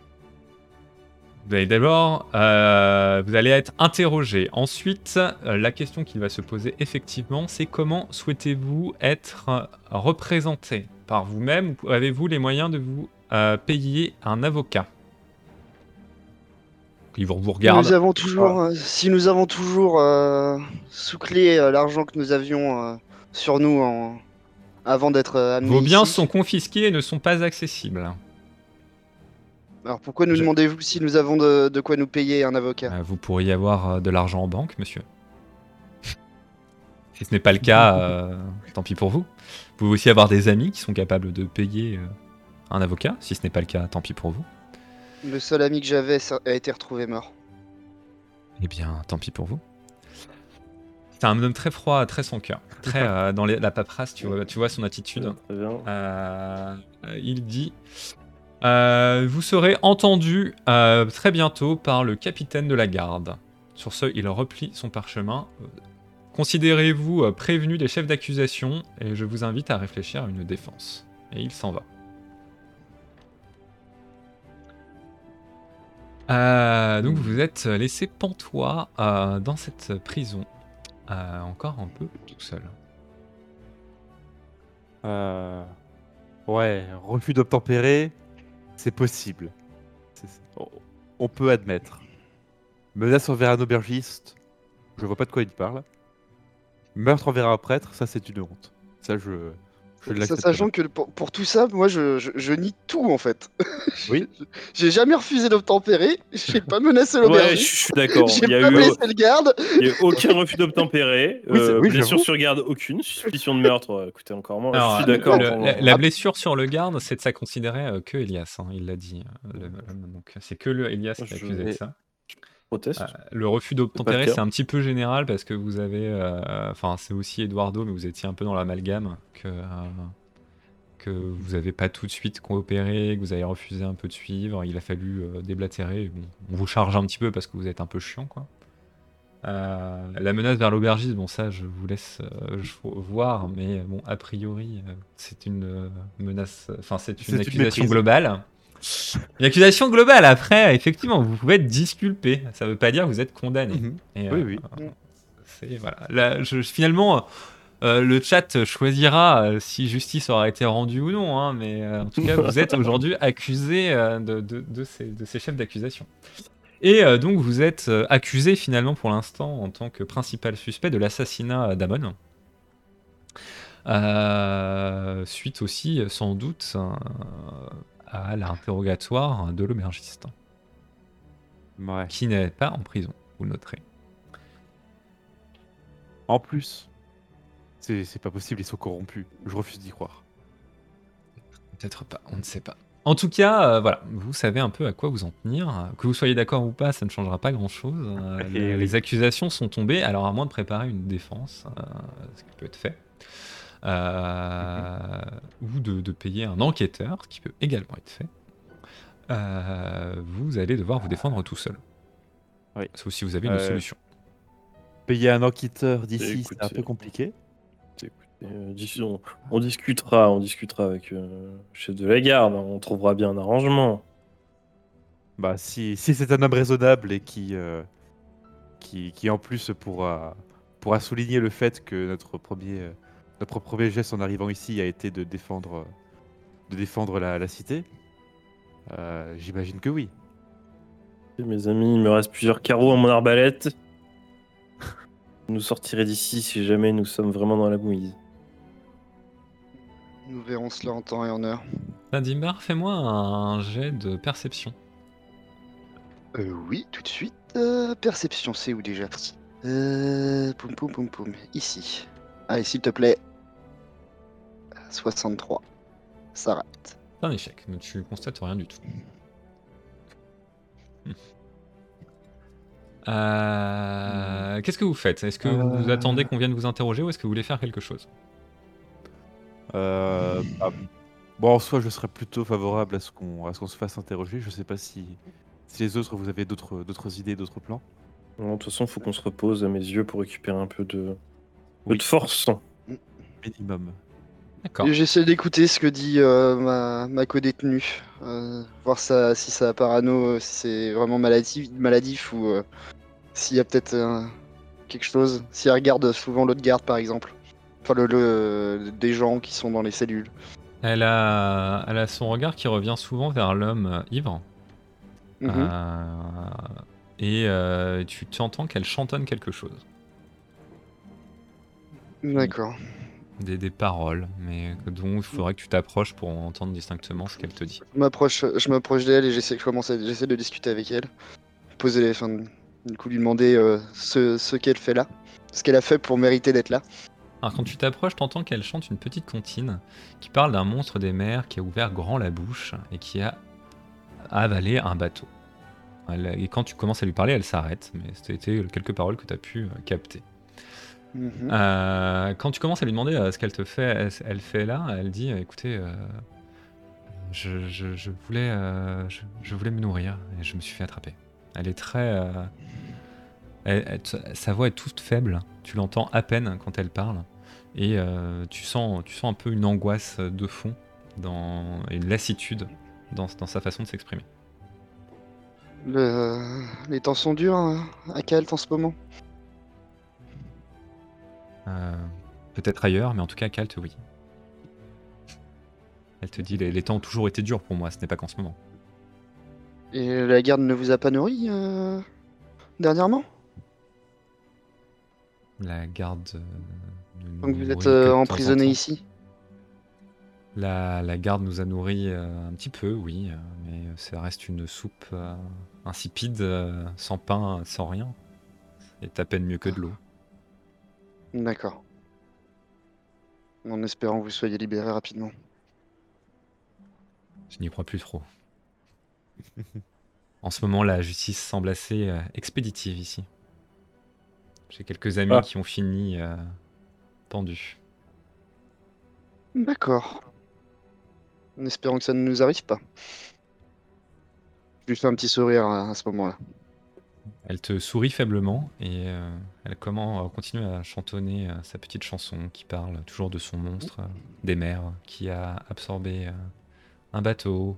Vous allez d'abord, euh, vous allez être interrogé. Ensuite, euh, la question qui va se poser effectivement, c'est comment souhaitez-vous être euh, représenté par vous-même? Ou Avez-vous les moyens de vous euh, payer un avocat? Ils vous vous regardent. Nous avons toujours, euh, si nous avons toujours euh, sous clé euh, l'argent que nous avions euh, sur nous en- avant d'être euh, amenés Vos biens ici. sont confisqués et ne sont pas accessibles. Alors pourquoi nous Je- demandez-vous si nous avons de, de quoi nous payer un avocat? Euh, vous pourriez avoir euh, de l'argent en banque, monsieur. si ce n'est pas le cas, euh, tant pis pour vous. Vous pouvez aussi avoir des amis qui sont capables de payer euh, un avocat. Si ce n'est pas le cas, tant pis pour vous. Le seul ami que j'avais a été retrouvé mort. Eh bien, tant pis pour vous. C'est un homme très froid, très sans cœur. Très euh, dans les- la paperasse, tu vois, tu vois son attitude. Très bien. Euh, il dit euh, Vous serez entendu euh, très bientôt par le capitaine de la garde. Sur ce, il replie son parchemin. Considérez-vous prévenu des chefs d'accusation et je vous invite à réfléchir à une défense. Et il s'en va. Euh, donc vous êtes laissé pantois euh, dans cette prison, euh, encore un peu tout seul. Ouais, refus d'obtempérer, c'est possible. On peut admettre. Menace envers un aubergiste, Je vois pas de quoi il parle. Meurtre envers un prêtre, ça c'est une honte. Ça, je. Sachant que pour, pour tout ça, moi je, je, je nie tout en fait. Oui. J'ai jamais refusé d'obtempérer, j'ai pas menacé Ouais, je suis d'accord. j'ai pas eu blessé le garde. il y a eu aucun refus d'obtempérer. Oui, euh, oui, blessure sur garde, aucune. Suspicion de meurtre, écoutez, encore moins. Alors, je suis d'accord. la, la blessure sur le garde, c'est de ça considérer euh, que Elias, hein, il l'a dit. euh, le- le- donc c'est que le Elias qui est accusé de ça. Proteste. Euh, le refus d'obtempérer, c'est un petit peu général parce que vous avez, euh, enfin c'est aussi Eduardo, mais vous étiez un peu dans l'amalgame que euh, que vous n'avez pas tout de suite coopéré, que vous avez refusé un peu de suivre. Il a fallu euh, déblatérer. Bon, on vous charge un petit peu parce que vous êtes un peu chiant, quoi. Euh, la menace vers l'aubergiste, bon ça je vous laisse euh, je- voir, mais bon a priori euh, c'est une euh, menace, enfin c'est une accusation globale. Une accusation globale. Après, effectivement, vous pouvez être disculpé. Ça veut pas dire que vous êtes condamné. Mhm. Et, Oui, euh, oui. euh, c'est voilà. Là, je, finalement, euh, le chat choisira euh, si justice aura été rendue ou non. hein, mais euh, en tout cas, vous êtes aujourd'hui accusé euh, de, de- de ces, de ces chefs d'accusation. Et euh, donc, vous êtes euh, accusé finalement pour l'instant en tant que principal suspect de l'assassinat d'Amon. Euh, suite aussi, sans doute, euh, à l'interrogatoire de l'aubergiste, Ouais. qui n'est pas en prison, vous le noterez. En plus, c'est pas possible, ils sont corrompus. Je refuse d'y croire. Peut-être pas, on ne sait pas. En tout cas, euh, voilà, vous savez un peu à quoi vous en tenir. Que vous soyez d'accord ou pas, ça ne changera pas grand-chose. Euh, les, oui. les accusations sont tombées, alors à moins de préparer une défense, euh, ce qui peut être fait, euh, ou de, de payer un enquêteur, ce qui peut également être fait, euh, vous allez devoir vous défendre tout seul. Oui. Sauf si vous avez une Euh, solution. Payer un enquêteur d'ici, c'est un peu compliqué. Euh, on, on discutera, on discutera avec euh, le chef de la garde. hein, On trouvera bien un arrangement. Bah, si, si c'est un homme raisonnable et qui, euh, qui, qui en plus pourra, pourra souligner le fait que notre premier, euh, notre premier geste en arrivant ici a été de défendre, de défendre la, la cité, euh, j'imagine que oui. Mes amis, il me reste plusieurs carreaux à mon arbalète. Vous nous sortirez d'ici si jamais nous sommes vraiment dans la mouise. Nous verrons cela en temps et en heure. Nadimbar, fais-moi un jet de perception. Euh, oui, tout de suite. Euh, perception, c'est où déjà? Euh. Poum poum poum poum. Ici. Allez, s'il te plaît. 63. Ça rate. C'est un échec, mais tu constates rien du tout. Euh, Qu'est-ce que vous faites? Est-ce que vous Euh. attendez qu'on vienne vous interroger ou est-ce que vous voulez faire quelque chose? Euh, bah, bon, en soi, je serais plutôt favorable à ce qu'on à ce qu'on se fasse interroger. Je sais pas si, si les autres, vous avez d'autres d'autres idées, d'autres plans. Non, de toute façon, il faut qu'on se repose à mes yeux pour récupérer un peu de, Oui. de force. Minimum. J'essaie d'écouter ce que dit euh, ma, ma co-détenue. Euh, voir ça, si ça parano, euh, si c'est vraiment maladif, maladif ou euh, s'il y a peut-être quelque chose. Si elle regarde souvent l'autre garde, par exemple. Enfin, le, le- des gens qui sont dans les cellules. Elle a, elle a son regard qui revient souvent vers l'homme ivre. Mhm. Et tu t'entends qu'elle chantonne quelque chose. D'accord. Des, des paroles, mais dont il faudrait que tu t'approches pour entendre distinctement ce qu'elle te dit. Je m'approche, je m'approche d'elle et j'essaie, de discuter avec elle. Poser les, enfin, du coup, lui demander euh, ce, ce qu'elle fait là, ce qu'elle a fait pour mériter d'être là. Alors quand tu t'approches, t'entends qu'elle chante une petite comptine qui parle d'un monstre des mers qui a ouvert grand la bouche et qui a avalé un bateau. Elle- et quand tu commences à lui parler, elle s'arrête, mais c'était quelques paroles que tu as pu euh, capter. Mhm. Euh, quand tu commences à lui demander euh, ce qu'elle te fait, elle, elle fait là, elle dit euh, écoutez, euh, je, je- je voulais, je, je voulais me nourrir et je me suis fait attraper. Elle est très, elle- elle- sa voix est toute faible. Tu l'entends à peine quand elle parle et tu sens, tu sens un peu une angoisse de fond dans, et une lassitude dans, dans sa façon de s'exprimer. Le- les temps sont durs hein, à Kalt en ce moment. Euh, Peut-être ailleurs, mais en tout cas, Kalt, oui. Elle te dit les, les temps ont toujours été durs pour moi, ce n'est pas qu'en ce moment. Et la garde ne vous a pas nourri euh, dernièrement? La garde. euh, ne Donc vous êtes euh, en emprisonné ici? La, la garde nous a nourris euh, un petit peu, oui, mais ça reste une soupe insipide, sans pain, sans rien. C'est à peine mieux que de l'eau. D'accord. En espérant que vous soyez libéré rapidement. Je n'y crois plus trop. En ce moment, la justice semble assez euh, expéditive ici. J'ai quelques amis Ah. qui ont fini euh, pendus. D'accord. En espérant que ça ne nous arrive pas. Je lui fais un petit sourire à, à ce moment-là. Elle te sourit faiblement et euh, elle comment, continue à chantonner euh, sa petite chanson qui parle toujours de son monstre euh, des mers qui a absorbé euh, un bateau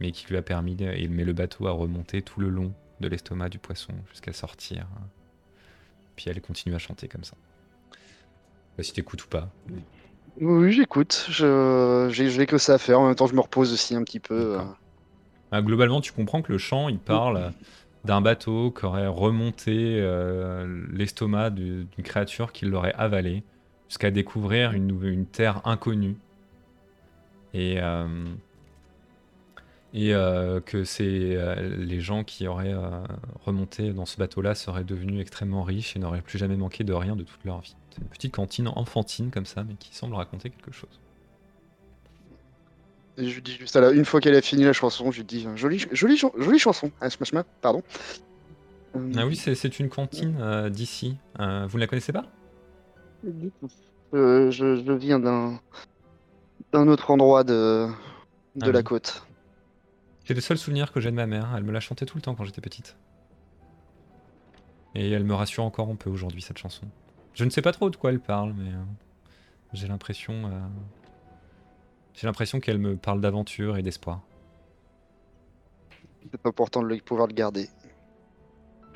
mais qui lui a permis, de- il met le bateau à remonter tout le long de l'estomac du poisson jusqu'à sortir. Puis elle continue à chanter comme ça. Pas si t'écoutes ou pas. Oui, j'écoute. Je j'ai que ça à faire. En même temps, je me repose aussi un petit peu. Ah, globalement, tu comprends que le chant, il parle d'un bateau qui aurait remonté euh, l'estomac du- d'une créature qui l'aurait avalé jusqu'à découvrir une, terre inconnue. Et, euh, euh, que c'est les gens qui auraient remonté dans ce bateau-là seraient devenus extrêmement riches et n'auraient plus jamais manqué de rien de toute leur vie. C'est une petite cantine enfantine comme ça, mais qui semble raconter quelque chose. Et je lui dis juste à la... une fois qu'elle a fini la chanson, je lui dis euh, jolie, jolie, chan- jolie chanson. Ah, smash, smash, pardon. Euh, Ah oui, c'est c'est une cantine euh, d'ici. Euh, vous ne la connaissez pas? Euh, je, je viens d'un d'un autre endroit de de Ah la oui. côte. C'est le seul souvenir que j'ai de ma mère. Elle me l'a chanté tout le temps quand j'étais petite. Et elle me rassure encore un peu aujourd'hui, cette chanson. Je ne sais pas trop de quoi elle parle, mais euh, j'ai l'impression. J'ai l'impression qu'elle me parle d'aventure et d'espoir. C'est important de pouvoir le garder.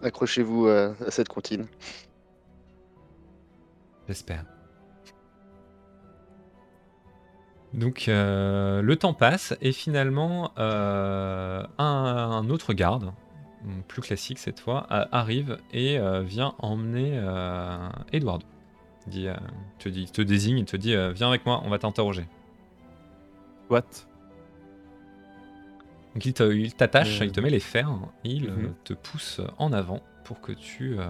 Accrochez-vous euh, à cette comptine. J'espère. Donc euh, le temps passe et finalement euh, un, un autre garde, plus classique cette fois, arrive et vient emmener Eduardo. Il dit, te, dit, te désigne, il te dit viens avec moi, on va t'interroger. What? Donc il te- il t'attache, Euh, il te met les fers, il euh, mhm. te pousse en avant pour que tu, euh,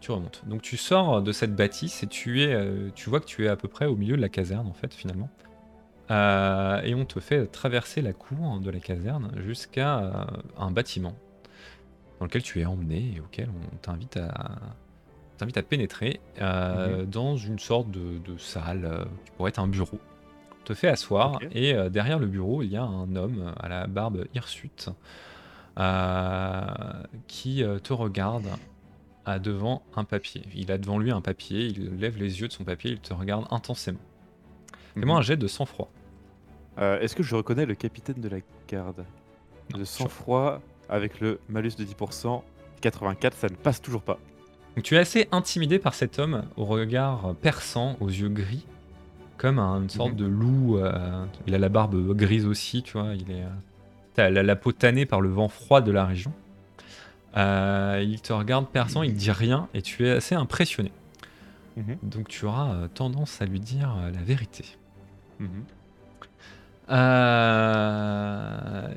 tu remontes. Donc tu sors de cette bâtisse et tu, es, tu vois que tu es à peu près au milieu de la caserne en fait finalement. Euh, et on te fait traverser la cour de la caserne jusqu'à euh, un bâtiment dans lequel tu es emmené et auquel on t'invite à, t'invite à pénétrer euh, dans une sorte de, de salle qui pourrait être un bureau. Te fait asseoir et euh, derrière le bureau il y a un homme à la barbe hirsute euh, qui euh, te regarde à devant un papier. Il a devant lui un papier, il lève les yeux de son papier, il te regarde intensément. Fais-moi un jet de sang-froid. Est-ce que je reconnais le capitaine de la garde? Non, Le sang-froid avec le malus de 10%, 84, ça ne passe toujours pas. Donc tu es assez intimidé par cet homme au regard perçant, aux yeux gris, comme un- une sorte Mhm. de loup. euh, il a la barbe grise aussi, tu vois. Il est, euh, la, la peau tannée par le vent froid de la région. Euh, il te regarde perçant, il dit rien et tu es assez impressionné. Mhm. Donc tu auras tendance à lui dire la vérité. Mhm.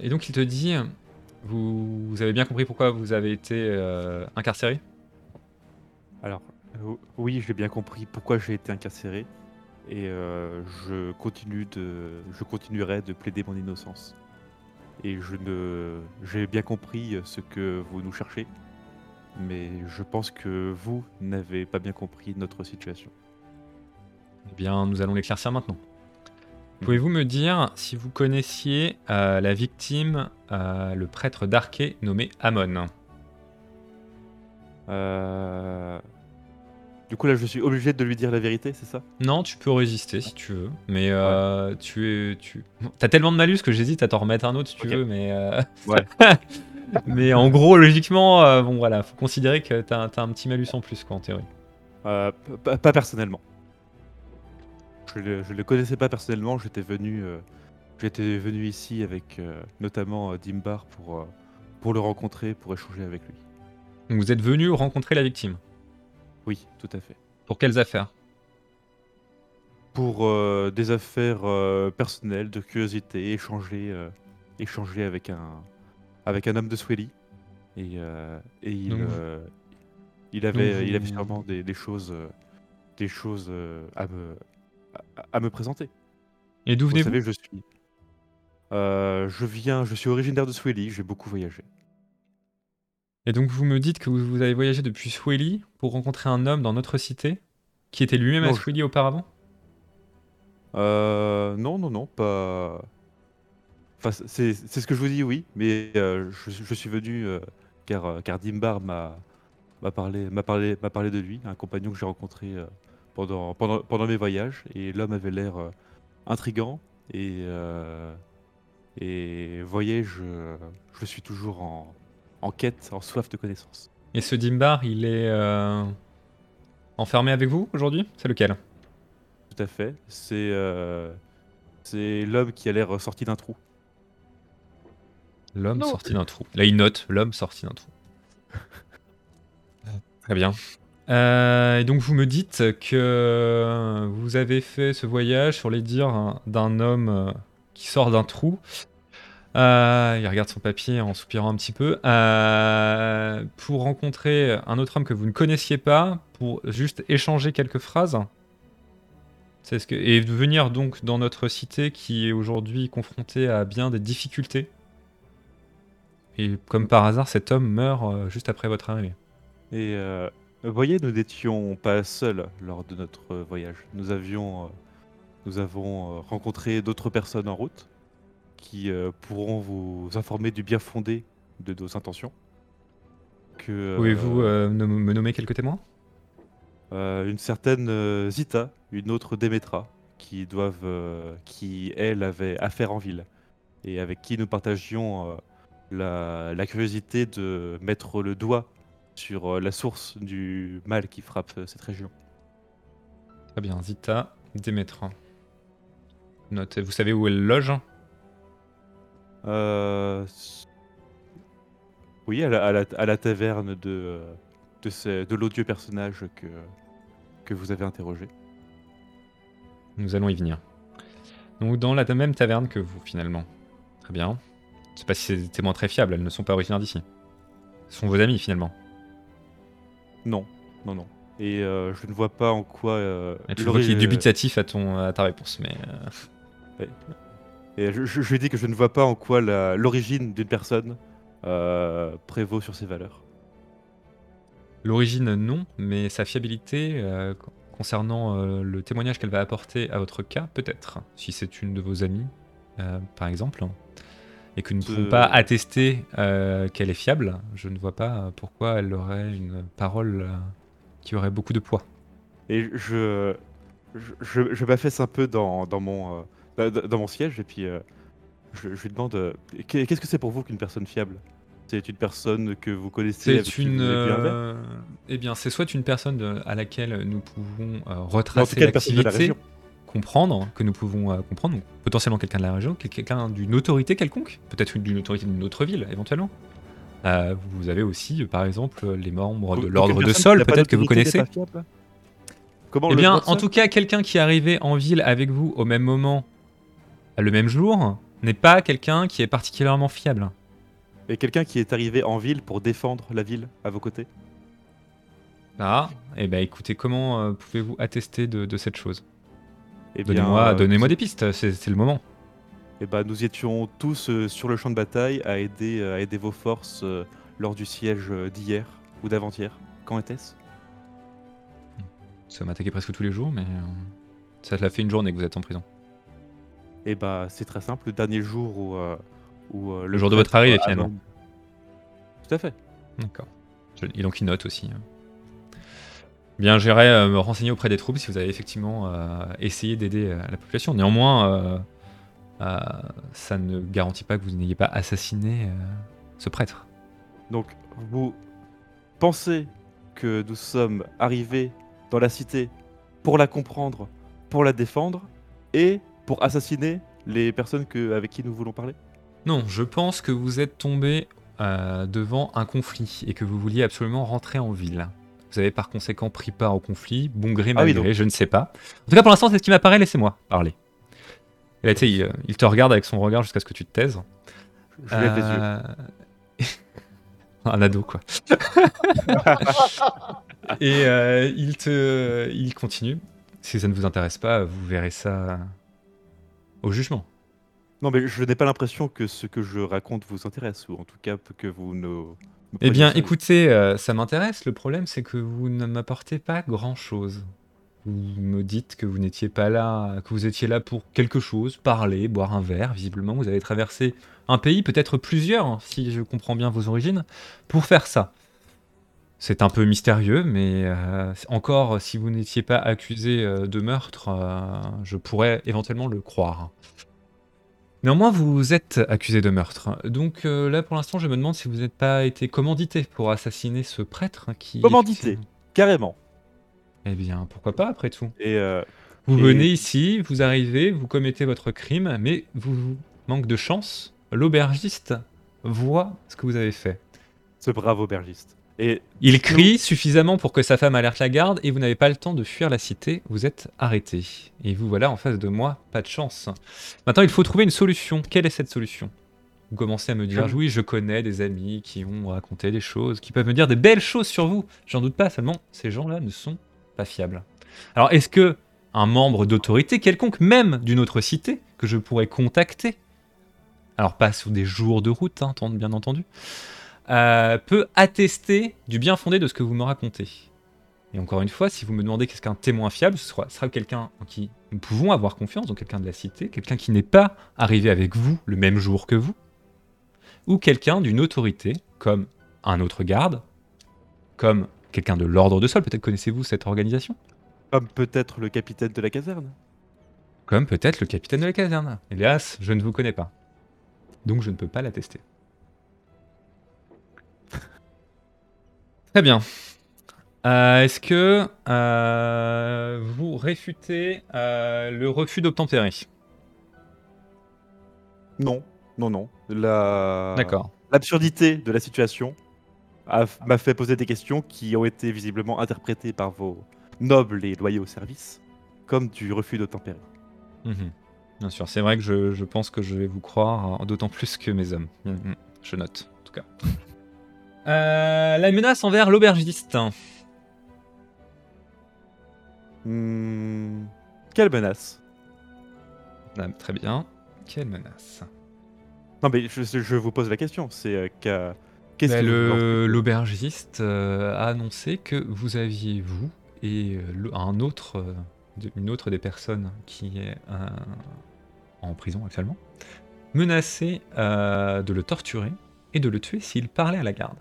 Et donc il te dit, vous, vous avez bien compris pourquoi vous avez été incarcéré? Alors, oui, j'ai bien compris pourquoi j'ai été incarcéré. Et euh, je, continue de, je continuerai de plaider mon innocence. Et je ne, j'ai bien compris ce que vous nous cherchez. Mais je pense que vous n'avez pas bien compris notre situation. Eh bien, nous allons l'éclaircir maintenant. Pouvez-vous me dire si vous connaissiez euh, la victime, euh, le prêtre d'Arché nommé Amon? Euh, Du coup, là, je suis obligé de lui dire la vérité, c'est ça? Non, tu peux résister si tu veux, mais euh, tu es, tu, t'as tellement de malus que j'hésite à t'en remettre un autre si tu veux, mais euh, Ouais. mais en gros, logiquement, euh, bon voilà, faut considérer que t'as, t'as un petit malus en plus quoi en théorie. Euh, pas, personnellement. Je le, je le connaissais pas personnellement, j'étais venu, euh, j'étais venu ici avec euh, notamment euh, Dimbar pour, euh, pour le rencontrer, pour échanger avec lui. Donc vous êtes venu rencontrer la victime? Oui, tout à fait. Pour quelles affaires? Pour euh, des affaires euh, personnelles, de curiosité, échanger, euh, échanger avec un, avec un homme de Swelly. Et, et il, Donc- il, avait, donc il avait vous- sûrement des, des choses, des choses à, me, à, à me présenter. Et d'où Vous venez-vous? savez, je suis. je viens, je suis originaire de Swelly, j'ai beaucoup voyagé. Et donc vous me dites que vous, vous avez voyagé depuis Swelly pour rencontrer un homme dans notre cité qui était lui-même à Swelly auparavant? Euh, non, non, non, pas. Enfin, c'est ce que je vous dis, oui, mais euh, je, je suis venu euh, car, euh, car Dimbar m'a parlé, parlé, parlé de lui, un compagnon que j'ai rencontré euh, pendant, pendant, pendant mes voyages, et l'homme avait l'air intrigant, et, et voyez, je, je suis toujours en, en quête, en soif de connaissances. Et ce Dimbar, il est euh, enfermé avec vous aujourd'hui? C'est lequel? Tout à fait, c'est euh, c'est l'homme qui a l'air sorti d'un trou. L'homme sorti d'un trou. Là, il note l'homme sorti d'un trou. Très bien. Euh, et donc, vous me dites que vous avez fait ce voyage sur les dires d'un homme qui sort d'un trou. Euh, il regarde son papier en soupirant un petit peu. Euh, pour rencontrer un autre homme que vous ne connaissiez pas, pour juste échanger quelques phrases. Et venir donc dans notre cité qui est aujourd'hui confrontée à bien des difficultés. Et comme par hasard, cet homme meurt euh, juste après votre arrivée. Et vous voyez, nous n'étions pas seuls lors de notre voyage. Nous avions, nous avons rencontré d'autres personnes en route qui euh, pourront vous informer du bien fondé de nos intentions. Que, Pouvez-vous euh, euh, me nommer quelques témoins? Une certaine Zita, une autre Demetra, qui doivent, qui elle avait affaire en ville et avec qui nous partagions la, la curiosité de mettre le doigt sur la source du mal qui frappe cette région. Très bien, Zita, Démétra. Note. Vous savez où elle loge? Euh, Oui, à la, à la- à la taverne de, euh, de, ce- de l'odieux personnage que, que vous avez interrogé. Nous allons y venir. Donc dans la même taverne que vous, finalement. Très bien. Je sais pas si c'est des témoins très fiables, elles ne sont pas originaires d'ici. Ce sont vos amis, finalement. Non, non, non. Et euh, je ne vois pas en quoi. euh, tu vois qu'il est dubitatif à, ton, à ta réponse, mais... euh, Et je, je- je lui dis que je ne vois pas en quoi l'origine d'une personne euh, prévaut sur ses valeurs. L'origine, non, mais sa fiabilité euh, co- concernant euh, le témoignage qu'elle va apporter à votre cas, peut-être. Si c'est une de vos amies, par exemple, et que nous ne pouvons pas attester qu'elle est fiable, je ne vois pas pourquoi elle aurait une parole qui aurait beaucoup de poids. Et je, je, je, je m'affaisse un peu dans, dans mon, dans, dans mon siège et puis euh, je, je lui demande euh, Qu'est- qu'est-ce que c'est pour vous qu'une personne fiable? C'est une personne que vous connaissez C'est une. euh, eh bien, c'est soit une personne de- à laquelle nous pouvons euh, retracer la l'activité, région? comprendre, que nous pouvons euh, comprendre, donc potentiellement quelqu'un de la région, quel- quelqu'un d'une autorité quelconque, peut-être une- d'une autorité d'une autre ville, éventuellement. Vous avez aussi, par exemple, les membres de l'ordre de Sol, peut-être que vous connaissez. Comment Eh bien, en tout cas, quelqu'un qui est arrivé en ville avec vous au même moment, le même jour, n'est pas quelqu'un qui est particulièrement fiable. Et quelqu'un qui est arrivé en ville pour défendre la ville à vos côtés? Ah, eh ben écoutez, comment euh, pouvez-vous attester de, de cette chose? Eh Donnez-moi euh, des pistes, c'est le moment. Eh ben, nous étions tous euh, sur le champ de bataille à aider, à aider vos forces lors du siège d'hier ou d'avant-hier. Quand était-ce? Ça m'attaquait presque tous les jours, mais ça l'a fait une journée que vous êtes en prison. Eh ben, c'est très simple. Le dernier jour où, euh, où euh, Le jour de votre arrivée, finalement. Tout à fait. D'accord. Et donc il note aussi. hein. Bien, j'irai euh, me renseigner auprès des troupes si vous avez effectivement essayé d'aider la population. Néanmoins, ça ne garantit pas que vous n'ayez pas assassiné ce prêtre. Donc, vous pensez que nous sommes arrivés dans la cité pour la comprendre, pour la défendre et pour assassiner les personnes que, avec qui nous voulons parler? Non, je pense que vous êtes tombé euh, devant un conflit et que vous vouliez absolument rentrer en ville. Vous avez par conséquent pris part au conflit, bon gré, Ah mal oui, gré, je ne sais pas. En tout cas, pour l'instant, c'est ce qui m'apparaît, laissez-moi parler. Et là, tu sais, il, il te regarde avec son regard jusqu'à ce que tu te taises. Je lève les yeux. Euh, Un ado, quoi. Et euh, il te, il continue. Si ça ne vous intéresse pas, vous verrez ça au jugement. Non, mais je n'ai pas l'impression que ce que je raconte vous intéresse, ou en tout cas que vous ne. Eh bien, écoutez, euh, ça m'intéresse. Le problème, c'est que vous ne m'apportez pas grand-chose. Vous me dites que vous n'étiez pas là, que vous étiez là pour quelque chose, parler, boire un verre. Visiblement, vous avez traversé un pays, peut-être plusieurs, hein, si je comprends bien vos origines, pour faire ça. C'est un peu mystérieux, mais euh, encore, si vous n'étiez pas accusé euh, de meurtre, euh, je pourrais éventuellement le croire. Néanmoins, vous êtes accusé de meurtre. Donc là, pour l'instant, je me demande si vous n'êtes pas été commandité pour assassiner ce prêtre qui... Commandité, carrément. Eh bien, pourquoi pas, après tout Et Vous Et- venez ici, vous arrivez, vous commettez votre crime, mais vous manque de chance. L'aubergiste voit ce que vous avez fait. ce brave aubergiste. Et Il crie suffisamment pour que sa femme alerte la garde et vous n'avez pas le temps de fuir la cité, vous êtes arrêté. Et vous voilà en face de moi, pas de chance. Maintenant, il faut trouver une solution. Quelle est cette solution? Vous commencez à me dire, Hum. oui, je connais des amis qui ont raconté des choses, qui peuvent me dire des belles choses sur vous. J'en doute pas, seulement ces gens-là ne sont pas fiables. Alors, est-ce que un membre d'autorité quelconque, même d'une autre cité, que je pourrais contacter, alors pas sur des jours de route, hein, bien entendu, euh, peut attester du bien fondé de ce que vous me racontez. Et encore une fois, si vous me demandez qu'est-ce qu'un témoin fiable, ce sera, sera quelqu'un en qui nous pouvons avoir confiance, donc quelqu'un de la cité, quelqu'un qui n'est pas arrivé avec vous le même jour que vous, ou quelqu'un d'une autorité, comme un autre garde, comme quelqu'un de l'ordre de sol, peut-être connaissez-vous cette organisation, comme peut-être le capitaine de la caserne. comme peut-être le capitaine de la caserne. Hélas, je ne vous connais pas. Donc je ne peux pas l'attester. Très bien. Euh, Est-ce que euh, vous réfutez euh, le refus d'obtempérer? Non, non, non. La... D'accord. L'absurdité de la situation m'a fait poser des questions qui ont été visiblement interprétées par vos nobles et loyaux services comme du refus de tempérer. Mhm. Bien sûr, c'est vrai que je, je pense que je vais vous croire, hein, d'autant plus que mes hommes. Mhm. Je note, en tout cas. Euh, la menace envers l'aubergiste. Hmm, Quelle menace? Ah, très bien. Quelle menace? Non, mais je, je vous pose la question. C'est euh, qu'est-ce Bah, que L'aubergiste euh, a annoncé que vous aviez, vous, et le- un autre, une autre des personnes qui est en prison actuellement, menacé de le torturer et de le tuer s'il parlait à la garde.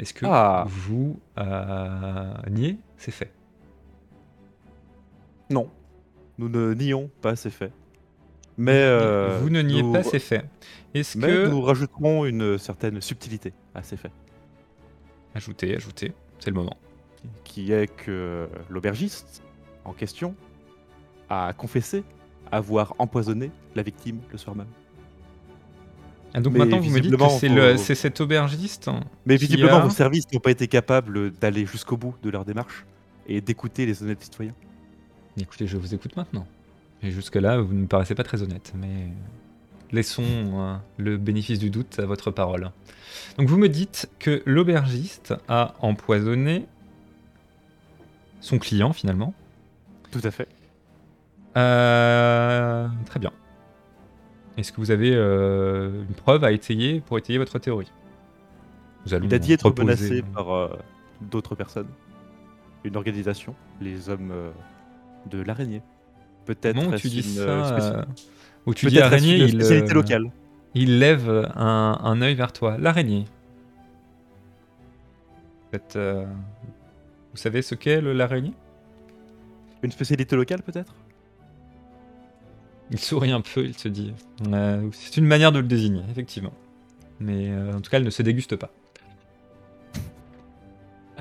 Est-ce que Ah. vous euh, niez ces faits? Non, nous ne nions pas ces faits. Mais euh, Vous ne niez nous- pas ces faits. Est-ce Mais que... nous rajouterons une certaine subtilité à ces faits, Ajoutez, ajoutez, c'est le moment. qui est que l'aubergiste en question a confessé avoir empoisonné la victime le soir même. Ah, donc Mais maintenant vous me dites que c'est le- c'est cet aubergiste Mais visiblement, a- vos services n'ont pas été capables d'aller jusqu'au bout de leur démarche et d'écouter les honnêtes citoyens. Écoutez, je vous écoute maintenant. Et jusque-là, vous ne me paraissez pas très honnête, mais laissons euh, le bénéfice du doute à votre parole. Donc vous me dites que l'aubergiste a empoisonné son client finalement. Tout à fait. Euh. Est-ce que vous avez euh, une preuve à étayer pour étayer votre théorie? Il a dit être menacé par euh, d'autres personnes. Une organisation, les hommes euh, de l'araignée. Peut-être est-ce tu dis une, ça Où tu dis araignée, une il, spécialité euh, locale. Il lève un, un œil vers toi. L'araignée. Vous savez ce qu'est l'araignée? Une spécialité locale peut-être? Il sourit un peu, il te dit. Euh, c'est une manière de le désigner, effectivement. Mais euh, en tout cas, elle ne se déguste pas.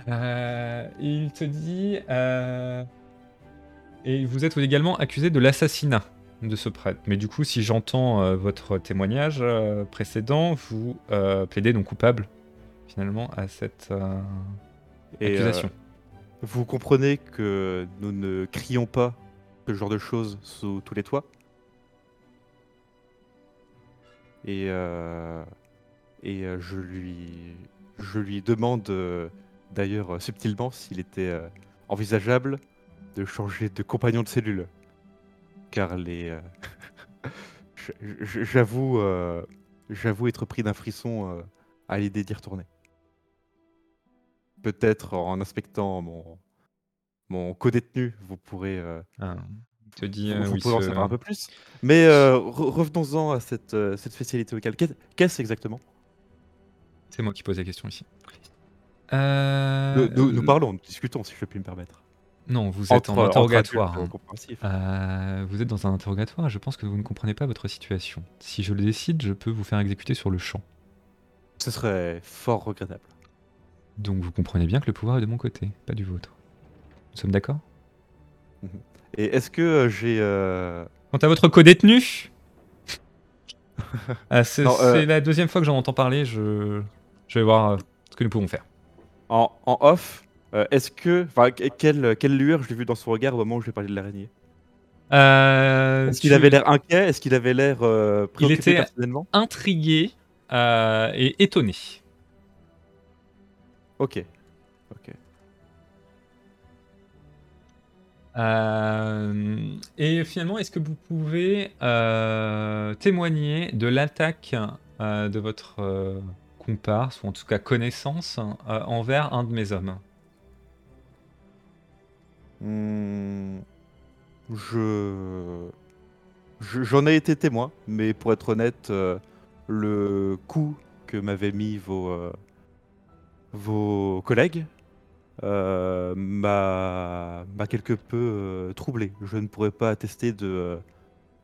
Euh, il te dit... euh, Et vous êtes également accusé de l'assassinat de ce prêtre. Mais du coup, si j'entends euh, votre témoignage euh, précédent, vous euh, plaidez donc coupable, finalement, à cette euh, Et, euh, accusation. Vous comprenez que nous ne crions pas ce genre de choses sous tous les toits? Et, euh, et euh, je, lui, je lui demande euh, d'ailleurs subtilement s'il était envisageable de changer de compagnon de cellule. Car les. J'avoue j'avoue être pris d'un frisson à l'idée d'y retourner. Peut-être en inspectant mon, mon co-détenu, vous pourrez, Ah, te dit, vous, euh, vous oui, pourrez en savoir un peu plus. Mais euh, re- revenons-en à cette, euh, cette spécialité locale. Qu'est- Qu'est-ce exactement? C'est moi qui pose la question ici. Euh, nous, nous- nous parlons, nous discutons, si je puis me permettre. Non, vous êtes Entre- en interrogatoire. adultes, hein. vous êtes dans un interrogatoire et je pense que vous ne comprenez pas votre situation. Si je le décide, je peux vous faire exécuter sur le champ. Ce serait fort regrettable. Donc vous comprenez bien que le pouvoir est de mon côté, pas du vôtre. Nous sommes d'accord? Et est-ce que euh, j'ai... euh, Quant à votre co-détenu Ah, C'est euh, c'est la deuxième fois que j'en entends parler, je, je vais voir ce que nous pouvons faire. en, en off, est-ce que... Enfin, que- quelle, quelle lueur je l'ai vu dans son regard au moment où j'ai parlé de l'araignée? Euh, Est-ce qu'il tu- avait l'air inquiet? Est-ce qu'il avait l'air euh, préoccupé était- personnellement? intrigué euh, et étonné. Ok. Euh, et finalement, est-ce que vous pouvez euh, témoigner de l'attaque euh, de votre comparse, ou en tout cas connaissance, envers un de mes hommes? Hmm, je... je- J'en ai été témoin, mais pour être honnête, le coup que m'avaient mis vos collègues euh, m'a m'a quelque peu euh, troublé. Je ne pourrais pas attester de, euh,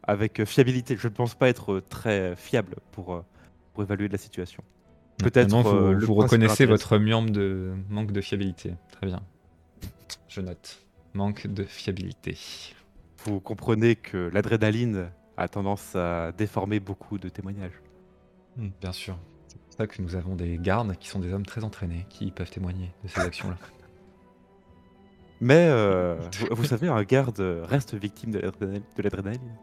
avec fiabilité. Je ne pense pas être très fiable pour, pour évaluer de la situation. Peut-être Maintenant, vous, le vous principe reconnaissez votre manque de, manque de fiabilité. Très bien. Je note. Manque de fiabilité. Vous comprenez que l'adrénaline a tendance à déformer beaucoup de témoignages. Bien sûr. C'est pour ça que nous avons des gardes qui sont des hommes très entraînés, qui peuvent témoigner de ces actions-là. Mais euh, vous, vous savez, un garde reste victime de l'adrénaline. de l'adrénaline.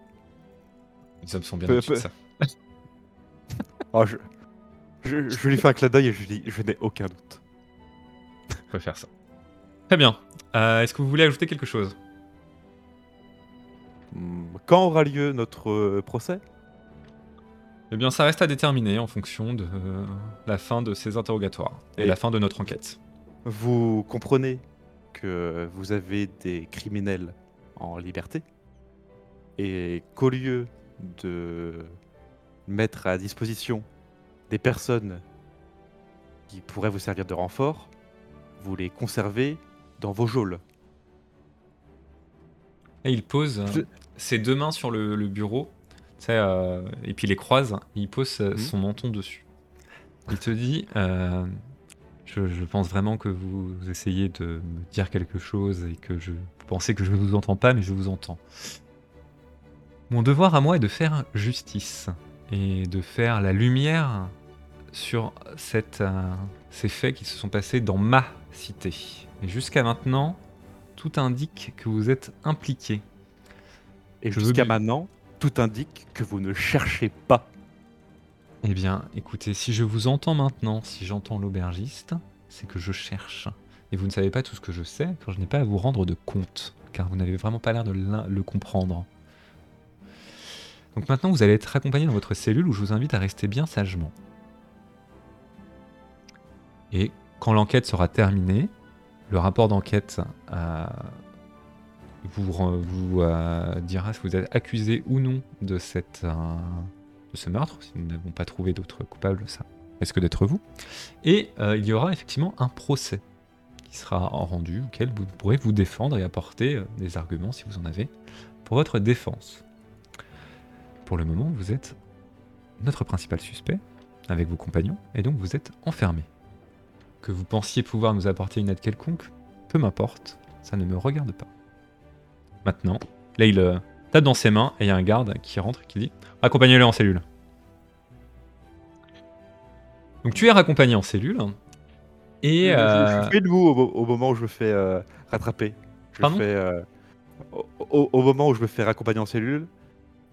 Les hommes sont bien Peu- au-dessus de peu- ça. Oh, je, je, je lui fais un clin d'œil et je lui dis Je n'ai aucun doute. On peut faire ça. Très bien. Euh, Est-ce que vous voulez ajouter quelque chose? Hmm, Quand aura lieu notre euh, procès? Eh bien, ça reste à déterminer en fonction de euh, la fin de ces interrogatoires et Et- la fin de notre enquête. Vous comprenez que vous avez des criminels en liberté et qu'au lieu de mettre à disposition des personnes qui pourraient vous servir de renfort, vous les conservez dans vos geôles. Et il pose Je- ses deux mains sur le, le bureau, tu sais, euh, et puis il les croise, et il pose euh, Mhm. son menton dessus. Il te dit euh, je, je pense vraiment que vous essayez de me dire quelque chose et que je vous pensez que je ne vous entends pas, mais je vous entends. Mon devoir à moi est de faire justice et de faire la lumière sur cette, euh, ces faits qui se sont passés dans ma cité. Et jusqu'à maintenant, tout indique que vous êtes impliqué. Et jusqu'à maintenant, tout indique que vous ne cherchez pas. Eh bien, écoutez, si je vous entends maintenant, si j'entends l'aubergiste, c'est que je cherche. Et vous ne savez pas tout ce que je sais, car je n'ai pas à vous rendre de compte, car vous n'avez vraiment pas l'air de le comprendre. Donc maintenant, vous allez être accompagné dans votre cellule où je vous invite à rester bien sagement. Et quand l'enquête sera terminée, le rapport d'enquête euh, vous euh, dira si vous êtes accusé ou non de, cette, euh, de ce meurtre. Si nous n'avons pas trouvé d'autres coupables, ça risque d'être vous. Et euh, il y aura effectivement un procès qui sera rendu, auquel vous pourrez vous défendre et apporter euh, des arguments, si vous en avez, pour votre défense. Pour le moment, vous êtes notre principal suspect, avec vos compagnons, et donc vous êtes enfermé. Que vous pensiez pouvoir nous apporter une aide quelconque, peu m'importe, ça ne me regarde pas. Maintenant, là il tape dans ses mains, et il y a un garde qui rentre et qui dit Accompagnez-le en cellule. Donc tu es raccompagné en cellule, Et Je- je- euh, Je, fais le mou au, au moment où je me fais euh, rattraper. Je Pardon fais, euh, au, moment où je me fais raccompagner en cellule,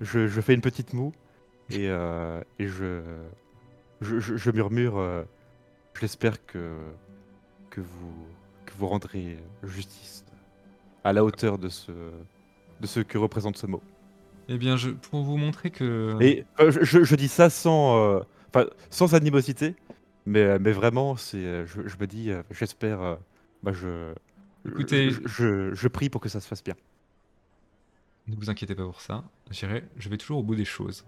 je, je fais une petite moue et, et je, je, murmure J'espère que, que, vous, que vous rendrez justice à la hauteur de ce, de ce que représente ce mot. eh bien, je, pour vous montrer que. Et euh, je, dis ça sans, euh, sans animosité, mais, euh, mais vraiment, c'est, euh, je, je me dis, euh, j'espère, euh, bah, je, Écoutez- je, je- prie pour que ça se fasse bien. Ne vous inquiétez pas pour ça. J'irai- je vais toujours au bout des choses.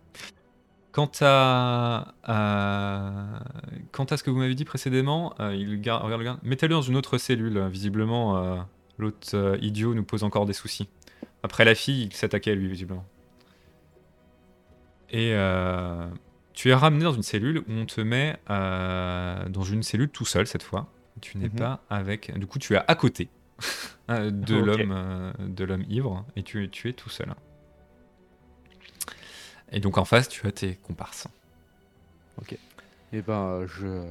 Quant à, à- quant à ce que vous m'avez dit précédemment, euh, il gar- regarde le gars. Mettez-le dans une autre cellule. Visiblement, euh, l'autre euh, idiot nous pose encore des soucis. Après la fille, il s'attaquait à lui, visiblement. Et euh, tu es ramené dans une cellule où on te met euh, dans une cellule tout seul cette fois. Tu n'es Mhm. pas avec. Du coup, tu es à côté euh, de Ok. l'homme euh, de l'homme ivre et tu, tu es tout seul. Et donc en face, tu as tes comparses. Et ben, euh, je.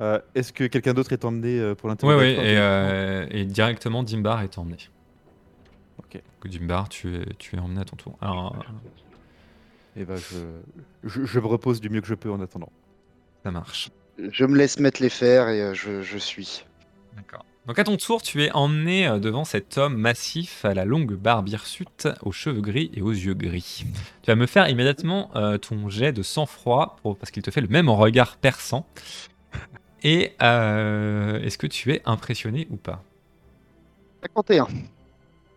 Euh, Est-ce que quelqu'un d'autre est emmené pour Oui, l'interrogatoire oui, et, euh, et directement Dimbar est emmené. Ok. Donc, Dimbar, tu es, tu es emmené à ton tour. Alors, euh, Et ben, je, je, je me repose du mieux que je peux en attendant. ça marche. Je me laisse mettre les fers et euh, je, je suis. D'accord. Donc à ton tour, tu es emmené euh, devant cet homme massif à la longue barbe hirsute, aux cheveux gris et aux yeux gris. Tu vas me faire immédiatement euh, ton jet de sang-froid pour- parce qu'il te fait le même regard perçant. Et euh, est-ce que tu es impressionné ou pas? 51.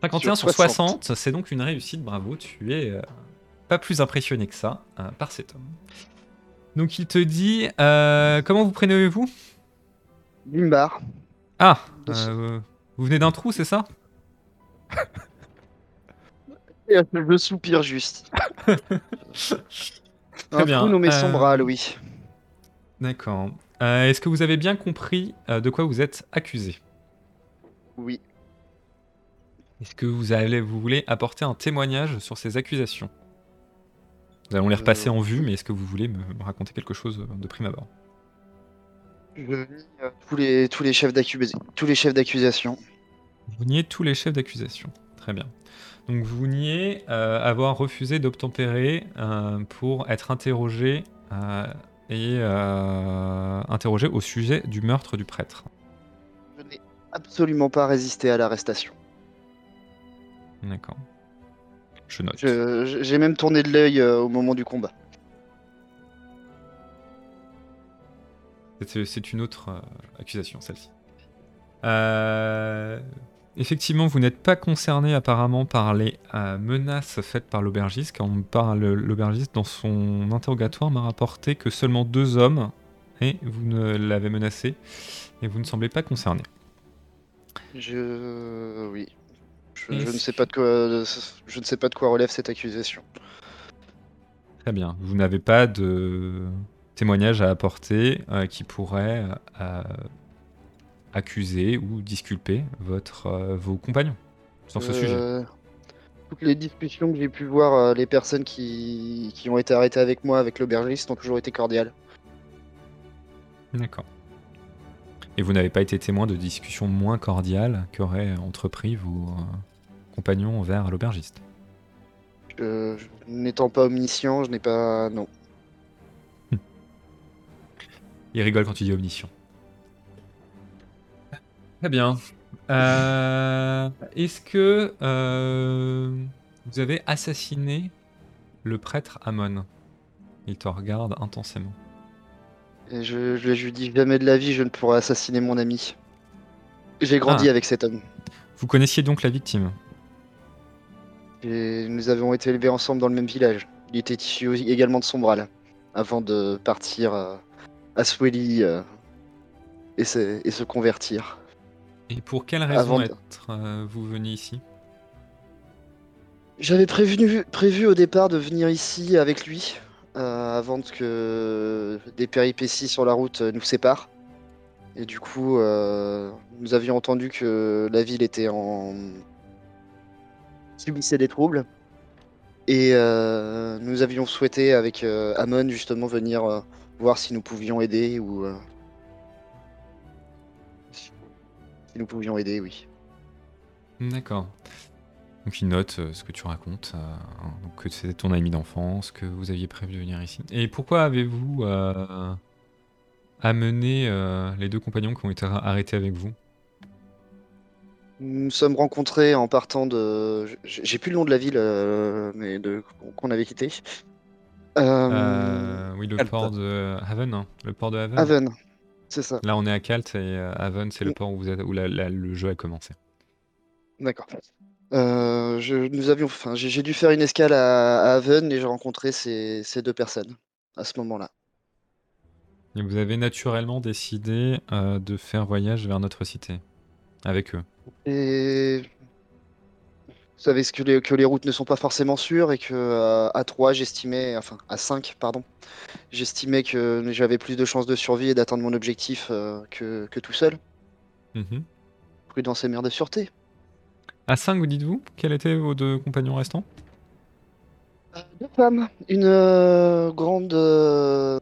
51 sur Sur 60, 60, c'est donc une réussite, bravo, tu es euh, pas plus impressionné que ça euh, par cet homme. Donc il te dit, euh, comment vous prénommez-vous? Bimbar. Ah, euh, vous venez d'un trou, c'est ça? Je soupire juste. Un bien, trou nommé euh, Sombral, oui. D'accord. Euh, Est-ce que vous avez bien compris euh, de quoi vous êtes accusé? Oui. Est-ce que vous, allez, vous voulez apporter un témoignage sur ces accusations? Nous allons les repasser Euh, en vue, mais est-ce que vous voulez me, me raconter quelque chose de prime abord? Je nie euh, tous les, tous les chefs d'accu- tous les chefs d'accusation. Vous niez tous les chefs d'accusation. Très bien. Donc vous niez euh, avoir refusé d'obtempérer euh, pour être interrogé euh, et interrogé au sujet du meurtre du prêtre. Je n'ai absolument pas résisté à l'arrestation. D'accord. Je note. J'ai même tourné de l'œil euh, au moment du combat. C'est une autre euh, accusation, celle-ci. Euh, effectivement, vous n'êtes pas concerné apparemment par les menaces faites par l'aubergiste, car on parle l'aubergiste dans son interrogatoire m'a rapporté que seulement deux hommes et vous ne l'avez menacé et vous ne semblez pas concerné. Je. Oui. Je, ne sais pas de quoi. Je ne sais pas de quoi relève cette accusation. Très bien. Vous n'avez pas de témoignage à apporter euh, qui pourrait euh, accuser ou disculper votre, euh, vos compagnons sur ce sujet. Toutes les discussions que j'ai pu voir, les personnes qui, qui ont été arrêtées avec moi, avec l'aubergiste, ont toujours été cordiales. D'accord. Et vous n'avez pas été témoin de discussions moins cordiales qu'auraient entrepris vos compagnons envers l'aubergiste N'étant pas omniscient, je n'ai pas. Non. Il rigole quand tu dis omniscient. Très bien. Euh, Est-ce que euh, vous avez assassiné le prêtre Amon? Il te regarde intensément. Et je, je lui dis jamais de la vie, je ne pourrais assassiner mon ami. J'ai grandi Ah. avec cet homme. Vous connaissiez donc la victime? Et nous avons été élevés ensemble dans le même village. Il était issu également de Sombral, avant de partir euh, à Swelly euh, et, se, et se convertir. Et pour quelle raison être euh, vous venu ici? J'avais prévenu, prévu au départ de venir ici avec lui, euh, avant que des péripéties sur la route nous séparent. Et du coup, nous avions entendu que la ville était en. Subissait des troubles. Et euh, nous avions souhaité, avec euh, Amon, justement, venir euh, voir si nous pouvions aider ou. euh, nous pouvions aider, oui. D'accord. Donc il note ce que tu racontes, hein, que c'était ton ami d'enfance, que vous aviez prévu de venir ici. Et pourquoi avez-vous amené les deux compagnons qui ont été arrêtés avec vous? Nous nous sommes rencontrés en partant de. J'ai plus le nom de la ville, euh, mais de qu'on avait quitté. Euh, Euh, Oui, le port de Haven, hein, le port de Haven. Haven, c'est ça. Là, on est à Kalt et Haven, c'est le Mm. port où, vous êtes- où la- la- le jeu a commencé. D'accord. Euh, je, nous avions, enfin, j'ai j'ai dû faire une escale à, à Haven et j'ai rencontré ces, ces deux personnes à ce moment-là. Et vous avez naturellement décidé euh, de faire voyage vers notre cité avec eux. Et vous savez que les, que les routes ne sont pas forcément sûres et que euh, à 3 j'estimais, enfin à 5 pardon, j'estimais que j'avais plus de chances de survie et d'atteindre mon objectif euh, que, que tout seul. Mhm. Prudence et mère de sûreté. À 5, vous dites-vous? Quels étaient vos deux compagnons restants? Deux femmes, une euh, grande, euh,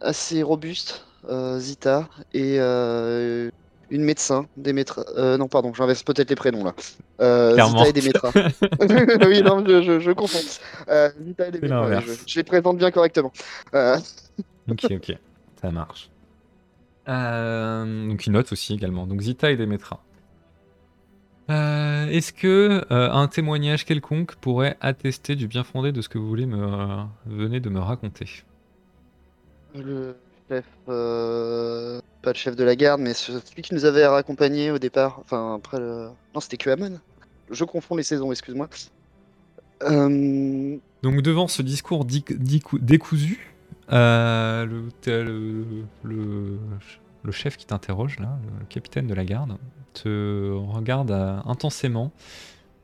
assez robuste, euh, Zita, et euh, une médecin, des maîtres. euh, non, pardon, j'inverse peut-être les prénoms là. Euh, Clairement. Zita et Demetra. oui, non, je, je, je confonds. Euh, Zita et Demetra, je, je les présente bien correctement. Euh, Ok, ok, ça marche. Euh, donc il note aussi également. Donc Zita et Demetra. Euh, Est-ce que euh, un témoignage quelconque pourrait attester du bien fondé de ce que vous voulez me euh, venez de me raconter? Le euh, pas le chef de la garde, mais ce- celui qui nous avait accompagnés au départ, enfin après le. Non, c'était que Amon. Je confonds les saisons, excuse-moi. Euh, Donc devant ce discours décousu, euh, le, le, le- le chef qui t'interroge, là, le capitaine de la garde, te regarde intensément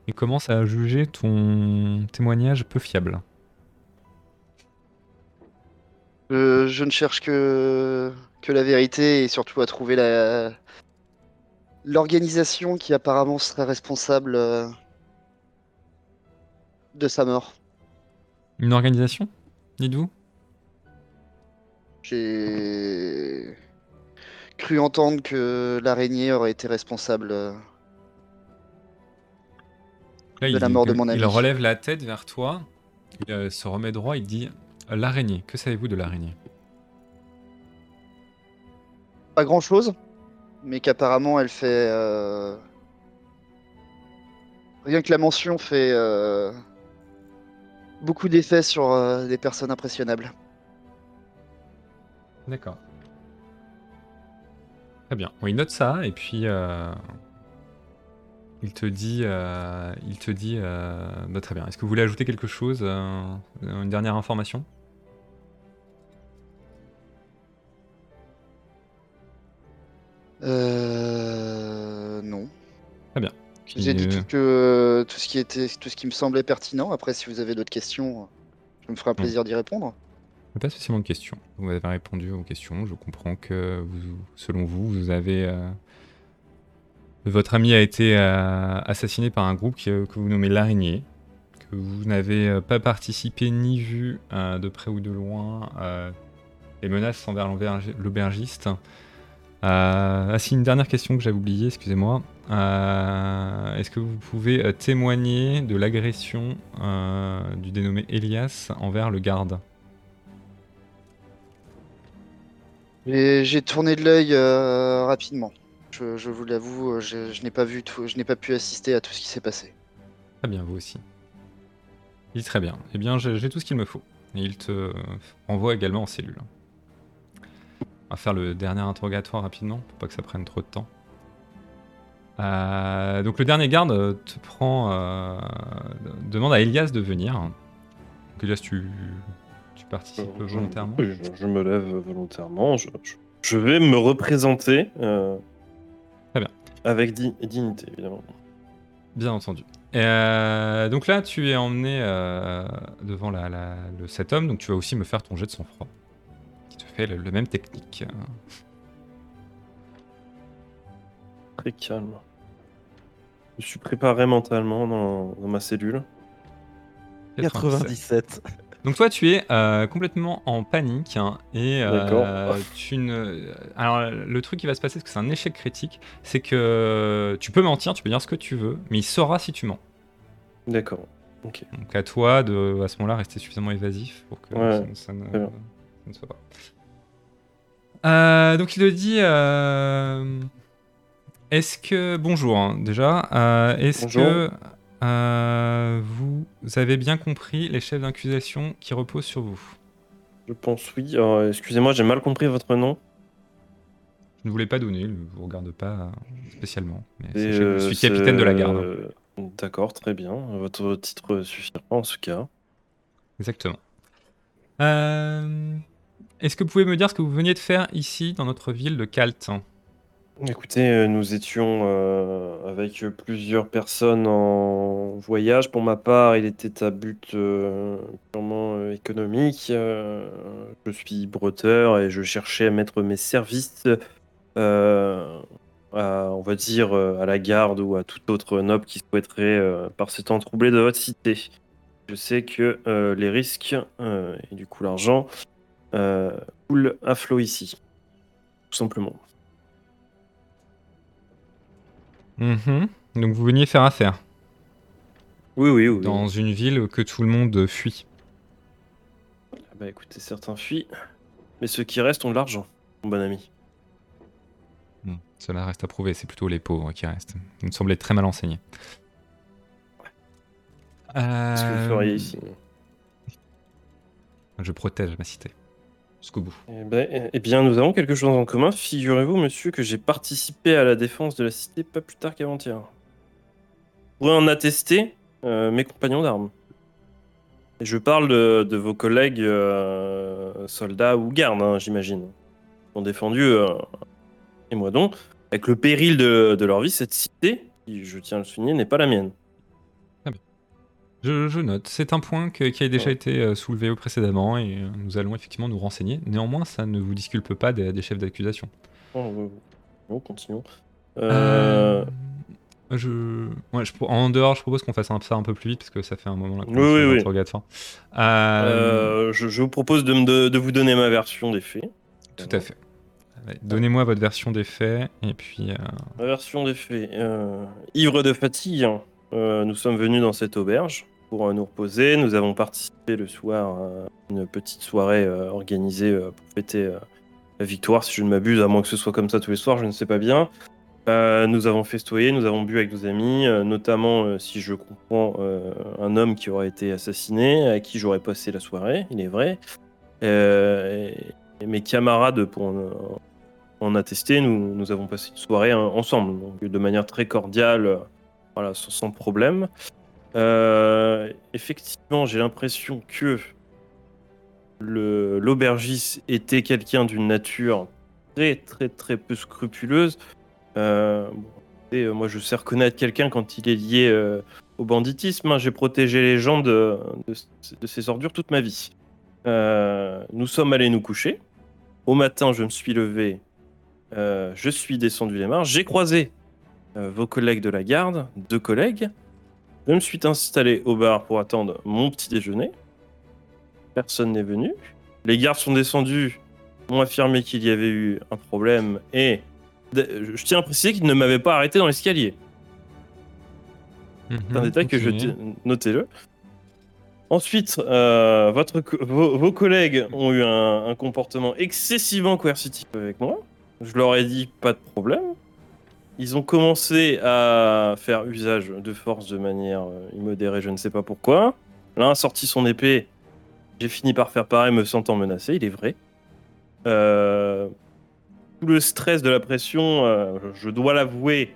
et commence à juger ton témoignage peu fiable. Je, je ne cherche que, que la vérité et surtout à trouver la l'organisation qui apparemment serait responsable euh, de sa mort. Une organisation, dites-vous? J'ai cru entendre que l'araignée aurait été responsable. euh, Là, De il, la mort de il- mon il ami. relève la tête vers toi, il euh, se remet droit, il dit L'araignée, que savez-vous de l'araignée? Pas grand chose, mais qu'apparemment elle fait. euh, Rien que la mention fait euh, beaucoup d'effets sur euh, des personnes impressionnables. D'accord. Très bien. Bon, il note ça et puis il te dit, euh, il te dit, euh, bah, très bien. Est-ce que vous voulez ajouter quelque chose, euh, une dernière information? Euh. Non. Très bien. Je vous ai dit euh, tout, que, tout, ce qui était, tout ce qui me semblait pertinent. Après, si vous avez d'autres questions, je me ferai un plaisir d'y répondre. Pas spécialement de questions. Vous avez répondu aux questions. Je comprends que vous, selon vous, vous avez. Euh, votre ami a été euh, assassiné par un groupe qui- que vous nommez l'araignée. Que vous n'avez euh, pas participé ni vu euh, de près ou de loin euh, les menaces envers l'aubergi- l'aubergiste. Euh, ah, si, une dernière question que j'avais oubliée, excusez-moi. Euh, Est-ce que vous pouvez euh, témoigner de l'agression euh, du dénommé Elias envers le garde? J'ai tourné de l'œil euh, rapidement. Je, je vous l'avoue, euh, je, je n'ai pas vu tout, je n'ai pas pu assister à tout ce qui s'est passé. Très bien, vous aussi. Il dit très bien. Eh bien, j'ai tout ce qu'il me faut. Et il te renvoie également en cellule. On va faire le dernier interrogatoire rapidement, pour pas que ça prenne trop de temps. Euh, donc le dernier garde te prend, euh, demande à Elias de venir. Donc Elias, tu, tu participes volontairement. je, je me lève volontairement. Je, je- je vais me représenter. Avec di- dignité, évidemment. Bien entendu. Et, euh, donc là, tu es emmené euh, devant la, la- le, cet homme, donc tu vas aussi me faire ton jet de sang-froid. Qui te fait le, le même technique. Très calme. Je suis préparé mentalement dans, dans ma cellule. 97. Donc toi, tu es euh, complètement en panique hein, et euh, D'accord. tu ne. Alors le truc qui va se passer, c'est que c'est un échec critique, c'est que tu peux mentir, tu peux dire ce que tu veux, mais il saura si tu mens. D'accord. Donc à toi de, à ce moment-là, rester suffisamment évasif pour que Ouais, ça, ça ne, ça soit pas. Euh, donc il te dit. euh, Est-ce que bonjour hein, déjà. euh, Est-ce Bonjour. que euh, vous avez bien compris les chefs d'accusation qui reposent sur vous Je pense oui. Excusez-moi, j'ai mal compris votre nom. Je ne voulais pas donner, je ne vous regarde pas euh, spécialement. Mais je euh, suis capitaine de la garde. c'est- D'accord, très bien. Votre titre suffira en ce cas. Exactement. Euh, Est-ce que vous pouvez me dire ce que vous veniez de faire ici, dans notre ville de Kalt Écoutez, euh, nous étions euh, avec plusieurs personnes en voyage. Pour ma part, il était à but euh, purement économique. Je suis breteur et je cherchais à mettre mes services, à, on va dire, à la garde ou à tout autre noble qui souhaiterait, par ce temps troublé de votre cité. Je sais que les risques et du coup l'argent coulent à flot ici, tout simplement. Mhm. Donc vous veniez faire affaire Oui, oui, oui. dans une ville que tout le monde fuit. Ah Bah écoutez, certains fuient, mais ceux qui restent ont de l'argent, mon bon ami. Cela reste à prouver, c'est plutôt les pauvres qui restent. Vous me semblez très mal enseigné. Qu'est-ce que vous Euh, feriez ici Je protège ma cité. Jusqu'au eh, ben, eh bien, nous avons quelque chose en commun. Figurez-vous, monsieur, que j'ai participé à la défense de la cité pas plus tard qu'avant-hier. Vous en attester euh, mes compagnons d'armes. Je parle de, vos collègues euh, soldats ou gardes, hein, j'imagine. Qui ont défendu, euh, et moi donc, avec le péril de, leur vie, cette cité, je tiens à le souligner, n'est pas la mienne. Je, je note. C'est un point que- qui a déjà Ouais. été euh, soulevé précédemment et euh, nous allons effectivement nous renseigner. Néanmoins, ça ne vous disculpe pas des, des chefs d'accusation. Oh, bon, continuons. Euh, Euh, Je... Ouais, je pro- En dehors, je propose qu'on fasse un- ça un peu plus vite parce que ça fait un moment là qu'on Oui, oui, oui. Euh, je, je vous propose de, me- de- de vous donner ma version des faits. Tout à fait. Donnez-moi votre version des faits et puis. Ma version des faits. Ivre de fatigue, nous sommes venus dans cette auberge euh, nous reposer. Nous avons participé le soir à une petite soirée euh, organisée euh, pour fêter la victoire, si je ne m'abuse, à moins que ce soit comme ça tous les soirs, je ne sais pas bien. Nous avons festoyé, nous avons bu avec nos amis, notamment, si je comprends, un homme qui aurait été assassiné, à qui j'aurais passé la soirée, il est vrai. Et, mes camarades, pour en, attester, nous, nous avons passé une soirée hein, ensemble, de manière très cordiale, voilà, sans problème. Euh, effectivement, j'ai l'impression que l'aubergiste était quelqu'un d'une nature très très très peu scrupuleuse. Euh, et, euh, moi, je sais reconnaître quelqu'un quand il est lié au banditisme. hein. J'ai protégé les gens de, de, de ces ordures toute ma vie. Nous sommes allés nous coucher. Au matin, je me suis levé. je suis descendu les marches. J'ai croisé vos collègues de la garde, deux collègues. Je me suis installé au bar pour attendre mon petit déjeuner. Personne n'est venu. Les gardes sont descendus, ont affirmé qu'il y avait eu un problème et je tiens à préciser qu'ils ne m'avaient pas arrêté dans l'escalier. C'est un mhm, détail que je notez-le. Ensuite, euh, votre co- vos, vos collègues ont eu un, un comportement excessivement coercitif avec moi. Je leur ai dit pas de problème. Ils ont commencé à faire usage de force de manière euh, immodérée, je ne sais pas pourquoi. L'un a sorti son épée. J'ai fini par faire pareil, me sentant menacé, il est vrai. Euh, tout le stress de la pression, euh, je dois l'avouer,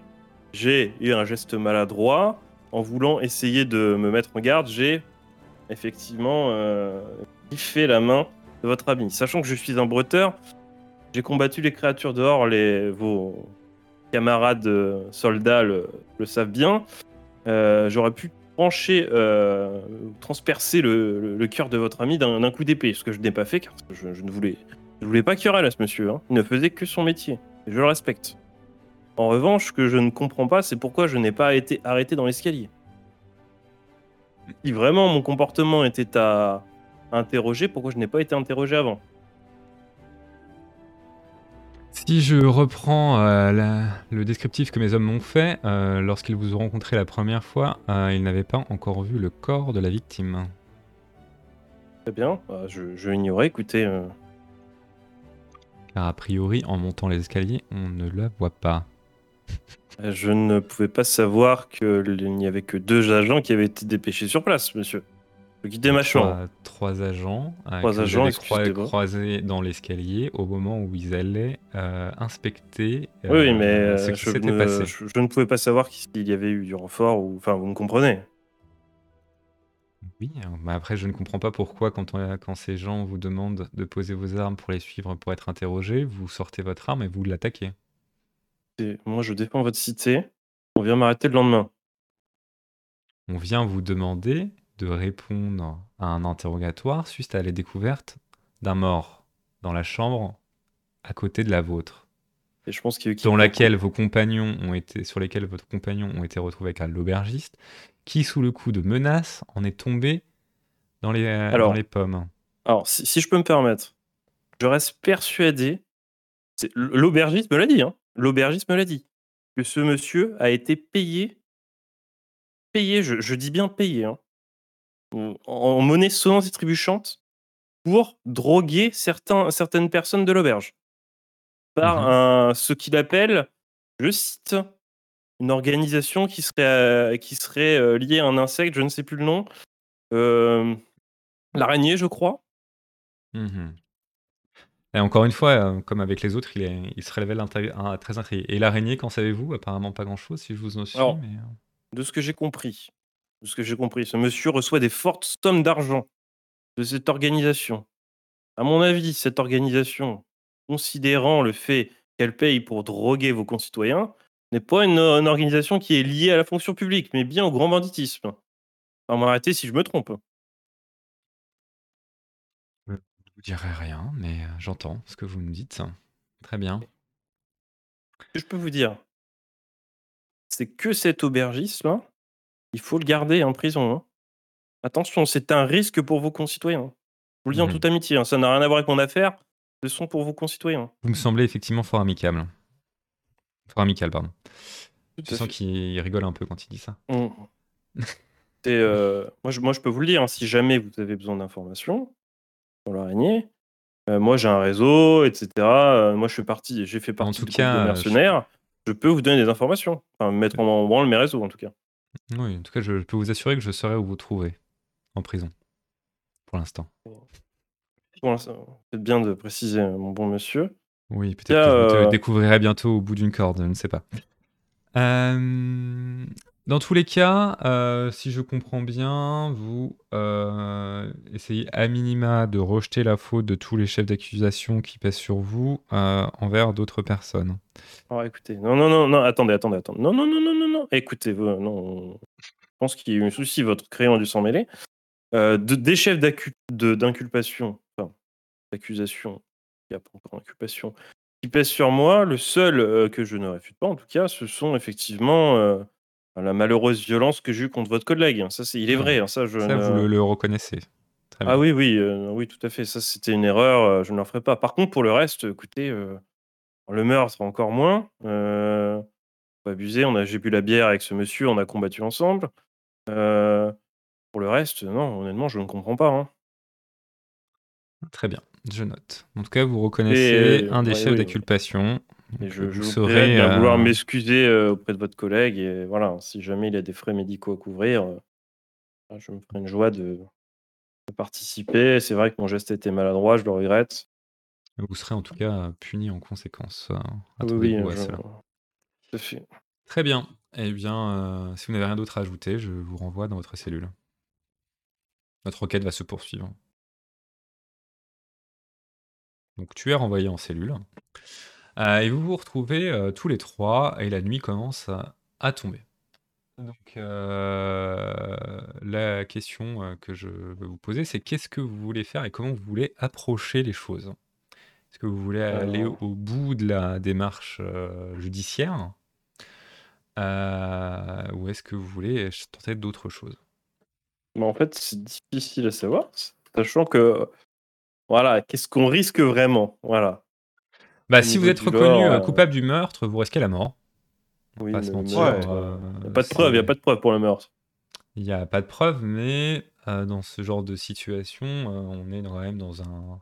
j'ai eu un geste maladroit en voulant essayer de me mettre en garde, j'ai effectivement euh, fait la main de votre ami. Sachant que je suis un breteur, j'ai combattu les créatures dehors, les, vos camarades euh, soldats le, savent bien. Euh, J'aurais pu trancher, euh, transpercer le, cœur de votre ami d'un coup d'épée, ce que je n'ai pas fait car je, ne voulais, pas querelle à ce monsieur. hein. Il ne faisait que son métier, je le respecte. En revanche, ce que je ne comprends pas, c'est pourquoi je n'ai pas été arrêté dans l'escalier. Si vraiment mon comportement était à interrogé, pourquoi je n'ai pas été interrogé avant? Si je reprends euh, la- le descriptif que mes hommes m'ont fait, euh, lorsqu'ils vous ont rencontré la première fois, euh, ils n'avaient pas encore vu le corps de la victime. Très bien, bah, je, je ignorais, écoutez, euh, Car a priori, en montant les escaliers, on ne la voit pas. je ne pouvais pas savoir qu'il n'y avait que deux agents qui avaient été dépêchés sur place, monsieur. Je quittais ma chambre. Trois, trois agents, euh, Trois agents, excusez-moi. croisés dans l'escalier au moment où ils allaient euh, inspecter euh, Oui, oui, mais ce qui je, s'était ne, passé. je- je ne pouvais pas savoir s'il y avait eu du renfort ou. Enfin, vous me comprenez. Oui, hein, mais après, je ne comprends pas pourquoi, quand, on- quand ces gens vous demandent de poser vos armes pour les suivre pour être interrogés, vous sortez votre arme et vous l'attaquez. Moi, je défends votre cité. On vient m'arrêter le lendemain. On vient vous demander de répondre à un interrogatoire suite à la découverte d'un mort dans la chambre à côté de la vôtre, Et je pense qu'il y a eu qui- dont laquelle vos compagnons ont été, sur lesquels votre compagnon ont été retrouvés avec un l'aubergiste, qui sous le coup de menace en est tombé dans les, euh, Alors. dans les pommes. Alors, si, si je peux me permettre, je reste persuadé. L'aubergiste me l'a dit, hein. L'aubergiste me l'a dit. Que ce monsieur a été payé. Payé, je, je dis bien payé, hein, en, monnaie sonnante et trébuchante pour droguer certains, certaines personnes de l'auberge. Par Mhm. un, ce qu'il appelle, je cite, une organisation qui serait, euh, qui serait euh, liée à un insecte, je ne sais plus le nom. Euh, L'araignée, je crois. Mhm. Et encore une fois, comme avec les autres, il, est, il se révèle très intrigué. Et l'araignée, qu'en savez-vous? Apparemment pas grand-chose, si je vous en suis. Alors, mais, de ce que j'ai compris, de ce que j'ai compris, ce monsieur reçoit des fortes sommes d'argent de cette organisation. À mon avis, cette organisation, considérant le fait qu'elle paye pour droguer vos concitoyens, n'est pas une, une organisation qui est liée à la fonction publique, mais bien au grand banditisme. On m'arrêter si je me trompe. Je vous dirai rien, mais euh, j'entends ce que vous me dites. Très bien. Ce que je peux vous dire, c'est que cet aubergiste, là, il faut le garder en prison. hein. Attention, c'est un risque pour vos concitoyens. Je vous le dis en Mhm. toute amitié, hein, ça n'a rien à voir avec mon affaire, ce sont pour vos concitoyens. Vous me semblez effectivement fort amicable. Fort amical, pardon. Je sens qu'il rigole un peu quand il dit ça. Mm. C'est, euh, moi, je, moi, je peux vous le dire, hein, si jamais vous avez besoin d'informations sur l'araignée, euh, moi j'ai un réseau, etc. euh, moi je fais partie, j'ai fait partie tout du cas, groupe de euh, je- mercenaires. Je... peux vous donner des informations, enfin mettre en, en branle mes réseaux en tout cas. Oui, en tout cas, je peux vous assurer que je saurai où vous trouver. En prison. Pour l'instant. Pour l'instant, Faites bien de préciser, euh, mon bon monsieur. Oui, peut-être que je euh, te découvrirai bientôt au bout d'une corde, je ne sais pas. Euh, dans tous les cas, euh, si je comprends bien, vous euh, essayez à minima de rejeter la faute de tous les chefs d'accusation qui pèsent sur vous euh, envers d'autres personnes. Alors écoutez, non, non, non, non, attendez, attendez, attendez. Non, non, non, non, non, non. Écoutez, vous, non. Je pense qu'il y a eu un souci, votre crayon a dû s'en mêler. De- des chefs de- d'inculpation, enfin, d'accusation, il n'y a pas encore d'inculpation, qui pèsent sur moi, le seul que je ne réfute pas, en tout cas, ce sont effectivement la malheureuse violence que j'ai eue contre votre collègue. Ça, c'est, il est vrai, hein, ça, je Ça, ne- vous le, le reconnaissez. Très bien. Ah oui, oui, euh, oui, tout à fait. Ça, c'était une erreur. euh, je ne le ferai pas. Par contre, pour le reste, écoutez, euh, le meurtre encore moins. Euh, faut pas abuser. On a, j'ai bu la bière avec ce monsieur. On a combattu ensemble. Pour le reste, non, honnêtement, je ne comprends pas. hein. Très bien, je note. En tout cas, vous reconnaissez Et, un des ouais, chefs oui. d'accusation. Et je, vous de bien vouloir euh, m'excuser euh, auprès de votre collègue. Et voilà, si jamais il a des frais médicaux à couvrir, euh, je me ferai une joie de, de participer. C'est vrai que mon geste était maladroit, je le regrette. Vous serez en tout cas puni en conséquence. Oui, oui, je- fait. Très bien. Eh bien, euh, si vous n'avez rien d'autre à ajouter, je vous renvoie dans votre cellule. Notre enquête va se poursuivre. Donc tu es renvoyé en cellule. Euh, et vous vous retrouvez euh, tous les trois et la nuit commence à, à tomber. Donc euh, la question que je veux vous poser, c'est qu'est-ce que vous voulez faire et comment vous voulez approcher les choses? Est-ce que vous voulez aller au bout de la démarche euh, judiciaire? Ou est-ce que vous voulez tenter d'autres choses? Mais en fait, c'est difficile à savoir. Sachant que, voilà, qu'est-ce qu'on risque vraiment? Voilà. Bah, si vous êtes reconnu euh, euh, coupable du meurtre, vous risquez la mort. On va Oui, pas se mentir. ouais. euh, Y a pas de preuve, y a c'est- pas de preuve pour le meurtre. Il n'y a pas de preuve, mais euh, dans ce genre de situation, euh, on est quand même dans un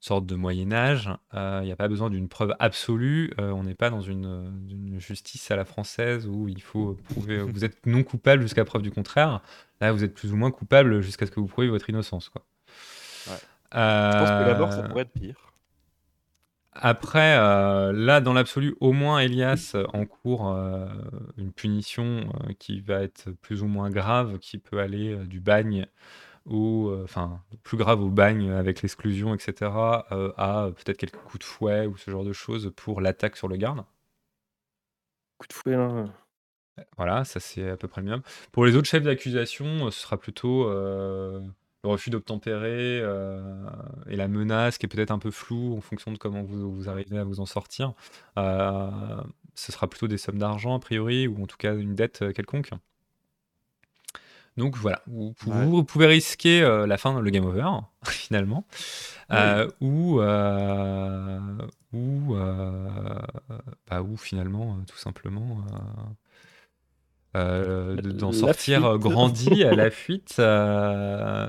sorte de Moyen Âge. Euh, Il n'y a pas besoin d'une preuve absolue. Euh, on n'est pas dans une, une justice à la française où il faut prouver. vous êtes non coupable jusqu'à preuve du contraire. Là, vous êtes plus ou moins coupable jusqu'à ce que vous prouviez votre innocence. Quoi. Ouais. Je pense que la mort, ça pourrait être pire. Après, euh, là, dans l'absolu, au moins Elias euh, encourt euh, une punition euh, qui va être plus ou moins grave, qui peut aller du bagne ou, enfin, plus grave au bagne avec l'exclusion, etc., à peut-être quelques coups de fouet ou ce genre de choses pour l'attaque sur le garde. Coup de fouet, là. Voilà, ça c'est à peu près le minimum. Pour les autres chefs d'accusation, ce sera plutôt le refus d'obtempérer euh, et la menace qui est peut-être un peu floue en fonction de comment vous, vous arrivez à vous en sortir. Euh, ce sera plutôt des sommes d'argent a priori ou en tout cas une dette euh, quelconque. Donc voilà, vous, vous- Ouais. vous pouvez risquer euh, la fin, le game over finalement, ou ou bah, ou finalement tout simplement. Euh, euh, de- d'en sortir euh, fuite. grandi à la fuite euh,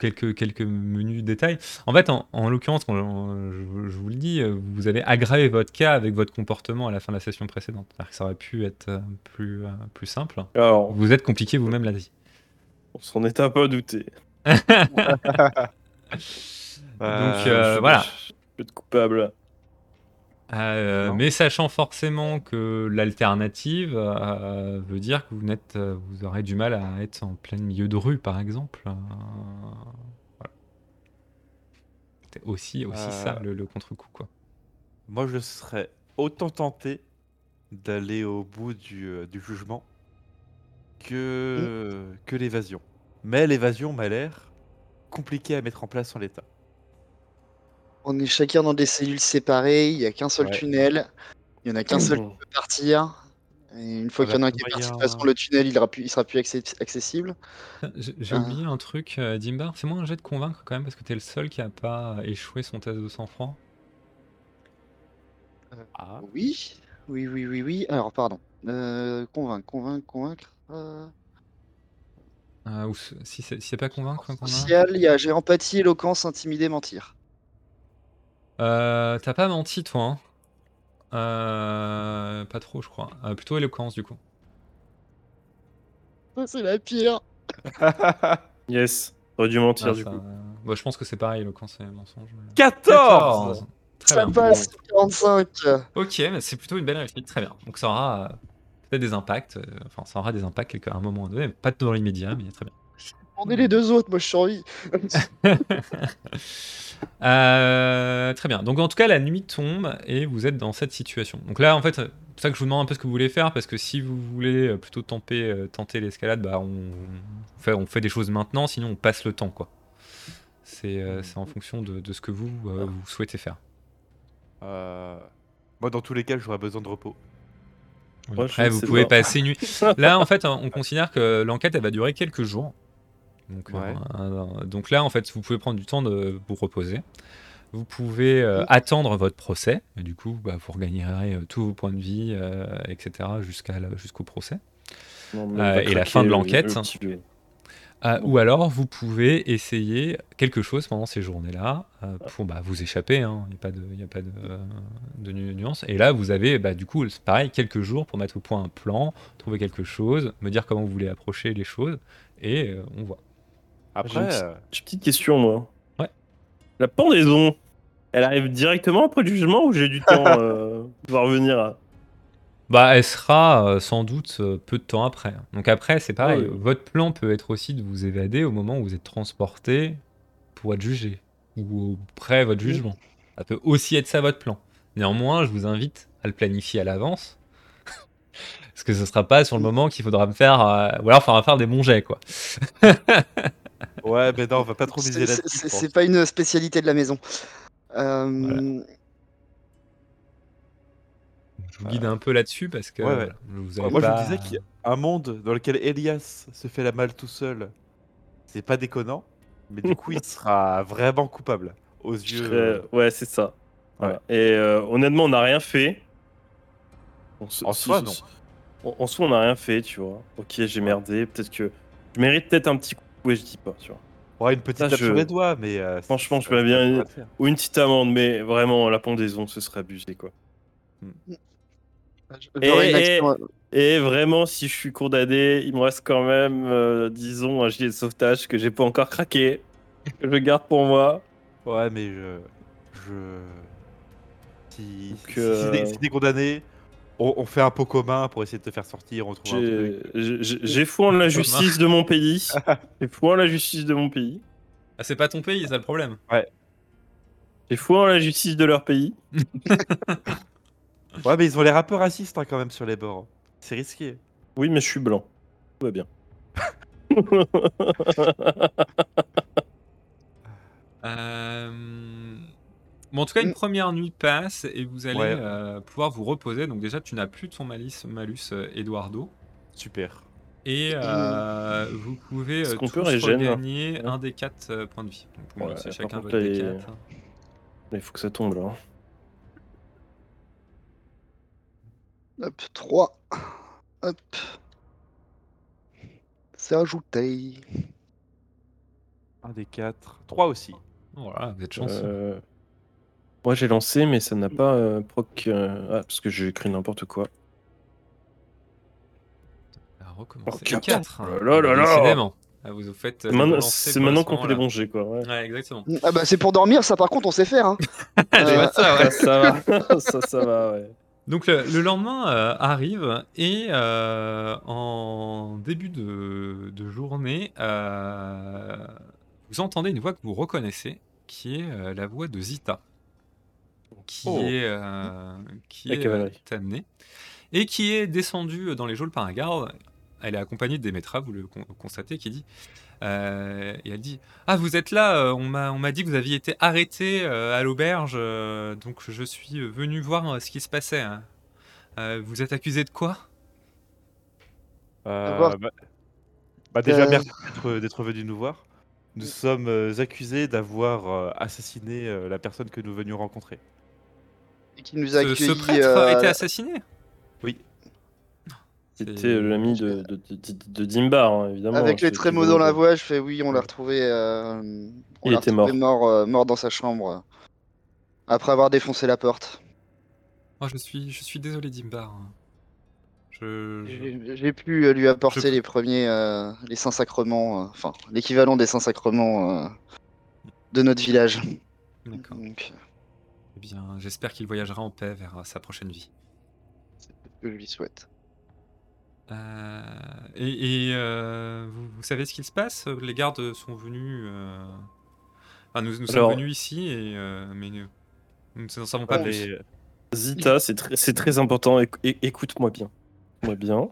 quelques, quelques menus détails. En fait, en, en l'occurrence, je, je- je vous le dis, euh, vous avez aggravé votre cas avec votre comportement à la fin de la session précédente. Que ça aurait pu être euh, plus, euh, plus simple. Alors, Vous êtes compliqué vous-même la vie. on s'en est un peu douté. Donc, Je euh, suis- voilà. Je peux être coupable. Euh, Non. mais sachant forcément que l'alternative euh, veut dire que vous, n'êtes, euh, vous aurez du mal à être en plein milieu de rue, par exemple. Euh, voilà. C'est aussi, aussi Euh, ça le, le contre-coup. Quoi. Moi, je serais autant tenté d'aller au bout du, euh, du jugement que, que l'évasion. Mais l'évasion m'a l'air compliquée à mettre en place en l'état. On est chacun dans des cellules séparées, il n'y a qu'un seul Ouais. tunnel, il n'y en a qu'un seul qui peut partir. Et une fois Ah qu'il y en a un bah, qui est parti, de toute façon, le tunnel, il, ira plus- il sera plus accessible. J'ai j'ai Ah. oublié un truc, euh, Dimbar. C'est moi un jet de convaincre quand même, parce que t'es le seul qui a pas échoué son test de sang-froid. Ah. Oui, oui, oui, oui, oui. Alors, pardon. Euh, convaincre, convaincre, convaincre. euh, Euh, ou ce- si c'est si pas convaincre, convaincre. Social, il y a j'ai empathie, éloquence, intimider, mentir. Euh, T'as pas menti, toi. Hein Euh, pas trop, je crois. Euh, plutôt éloquence, du coup. Ça, c'est la pire. Yes. T'aurais dû mentir, Ah, du ça- coup. Bah, je pense que c'est pareil, éloquence et mensonge. mais- 14 Très Ça bien. passe, 45. Ok, mais c'est plutôt une belle réussite, très bien. Donc ça aura euh, peut-être des impacts, enfin ça aura des impacts à un moment donné, pas dans l'immédiat, mais très bien. On est les deux autres, moi je survis. Euh, très bien. Donc en tout cas, la nuit tombe et vous êtes dans cette situation. Donc là, en fait, c'est pour ça que je vous demande un peu ce que vous voulez faire, parce que si vous voulez euh, plutôt tenter, euh, tenter l'escalade, bah on fait, on fait des choses maintenant, sinon on passe le temps, quoi. C'est euh, en fonction de, de ce que vous, euh, vous souhaitez faire. Euh, Moi, dans tous les cas, j'aurais besoin de repos. Après, vous pouvez pas. passer une nuit. Là, en fait, on considère que l'enquête, elle va durer quelques jours. Donc, Ouais. euh, donc là, en fait, vous pouvez prendre du temps de vous reposer. Vous pouvez euh, attendre votre procès. Et du coup, bah, vous regagnerez euh, tous vos points de vie, etc., jusqu'à jusqu'au procès. Non, et la fin de le- l'enquête. le ou alors, vous pouvez essayer quelque chose pendant ces journées-là pour bah, vous échapper. hein. Il n'y a pas de, il y a pas de, de nu- nuance. Et là, vous avez, bah, du coup, pareil, quelques jours pour mettre au point un plan, trouver quelque chose, me dire comment vous voulez approcher les choses, et on voit. Après, J'ai une petite- euh, J'ai une petite question, moi. Ouais. La pendaison, elle arrive directement après le jugement ou j'ai du temps euh, pour pouvoir venir à... Bah, elle sera euh, sans doute euh, peu de temps après. Donc après, c'est pareil. Ouais. Votre plan peut être aussi de vous évader au moment où vous êtes transporté pour être jugé ou près votre jugement. Ça peut aussi être ça votre plan. Néanmoins, je vous invite à le planifier à l'avance. Parce que ce sera pas sur le moment qu'il faudra me faire. euh, Ou alors, il faudra faire des bons jets, quoi. ouais, mais non, on va pas trop miser là-dessus. C'est pas une spécialité de la maison. Euh, Je vous guide un peu là-dessus parce que Ouais, ouais. voilà, vous avez Moi, pas- je me disais qu'un monde dans lequel Elias se fait la malle tout seul, c'est pas déconnant. Mais du coup, il sera vraiment coupable aux yeux. serais- euh, Ouais, c'est ça. Voilà. Et euh, honnêtement, on n'a rien fait. On se- En soi, non. en soi, on n'a rien fait, tu vois. Ok, j'ai merdé. Peut-être que je mérite peut-être un petit coup et je dis pas, tu vois. Ouais, une petite tape je- sur les doigts, mais. euh, Franchement, je peux bien-. Ou une petite amende, mais vraiment, la pendaison, ce serait abusé, quoi. J'aurais Et- vraiment, si je suis condamné, il me reste quand même, euh, disons, un gilet de sauvetage que j'ai pas encore craqué, que je garde pour moi. Ouais, mais je. Je. Si, Donc, si- si euh, t'es- si t'es condamné, on, on fait un pot commun pour essayer de te faire sortir. On trouve un J'ai foi en la justice de mon pays. J'ai foi en la justice de mon pays. Ah, c'est pas ton pays, c'est le problème. J'ai foi en la justice de leur pays. Ouais, mais ils ont l'air un peu racistes hein, quand même sur les bords. C'est risqué. Oui, mais je suis blanc. Tout va bien. Euh, Bon, en tout cas, une Mm. première nuit passe et vous allez Ouais. euh, pouvoir vous reposer. Donc déjà, tu n'as plus ton malice, malus euh, Eduardo. Super. Et euh, vous pouvez Est-ce qu'on tous peut régène regagner Ouais. un des quatre euh, points de vie. Donc Ouais, par chacun contre, votre là, des quatre. Il faut que ça tombe là. Hop, 3. Hop. C'est ajouté. Un des quatre. Trois aussi. Voilà, vous êtes chanceux. Moi j'ai lancé, mais ça n'a pas euh, proc. euh, Ah, parce que j'ai écrit n'importe quoi. À recommencer. Oh, quatre. 4. Oh là là là. Décidément. Ah, vous vous faites. euh, Maintenant- relancer C'est pour maintenant ce qu'on fait les moment-là. jets, quoi. Ouais. Ouais, exactement. Ah bah c'est pour dormir, ça par contre on sait faire. Hein. Euh, ça, ouais. Ça, ça va. ça, ça va, ouais. Donc le, le lendemain euh, arrive et euh, en début de, de journée, euh, vous entendez une voix que vous reconnaissez, qui est euh, la voix de Zita, qui Oh. est, euh, qui est euh, amenée et qui est descendue dans les geôles par un garde. Elle est accompagnée de Demetra, vous le con- constatez, qui dit euh, et elle dit Ah, vous êtes là, euh, on m'a on m'a dit que vous aviez été arrêté euh, à l'auberge, euh, donc je suis venu voir euh, ce qui se passait. hein. Euh, vous êtes accusé de quoi? Euh, bah, bah, déjà, Euh. merci d'être- venu nous voir. Nous sommes euh, accusés d'avoir assassiné la personne que nous venions rencontrer. Qui nous a ce, ce accueillis. prêtre a euh, été assassiné? Oui. C'était l'ami de, de, de, Dimbar, hein, évidemment. Avec les C'est- trémots dans la voix, je fais oui, on l'a retrouvé. euh, on Il était retrouvé mort, euh, mort dans sa chambre. euh, après avoir défoncé la porte. Oh, je suis, je suis désolé, Dimbar. Je, je- J'ai j'ai pu euh, lui apporter Je- les premiers, euh, les saints sacrements, euh, enfin l'équivalent des saints sacrements euh, de notre village. D'accord. Eh bien, j'espère qu'il voyagera en paix vers euh, sa prochaine vie. c'est ce que je lui souhaite. Euh, et et, euh, vous, vous savez ce qu'il se passe? Les gardes sont venus. euh, enfin, nous, nous sommes venus ici, et, euh, mais nous nous n'en savons pas Ouais, plus. Zita, c'est très, important. Écoute-moi bien. Moi bien.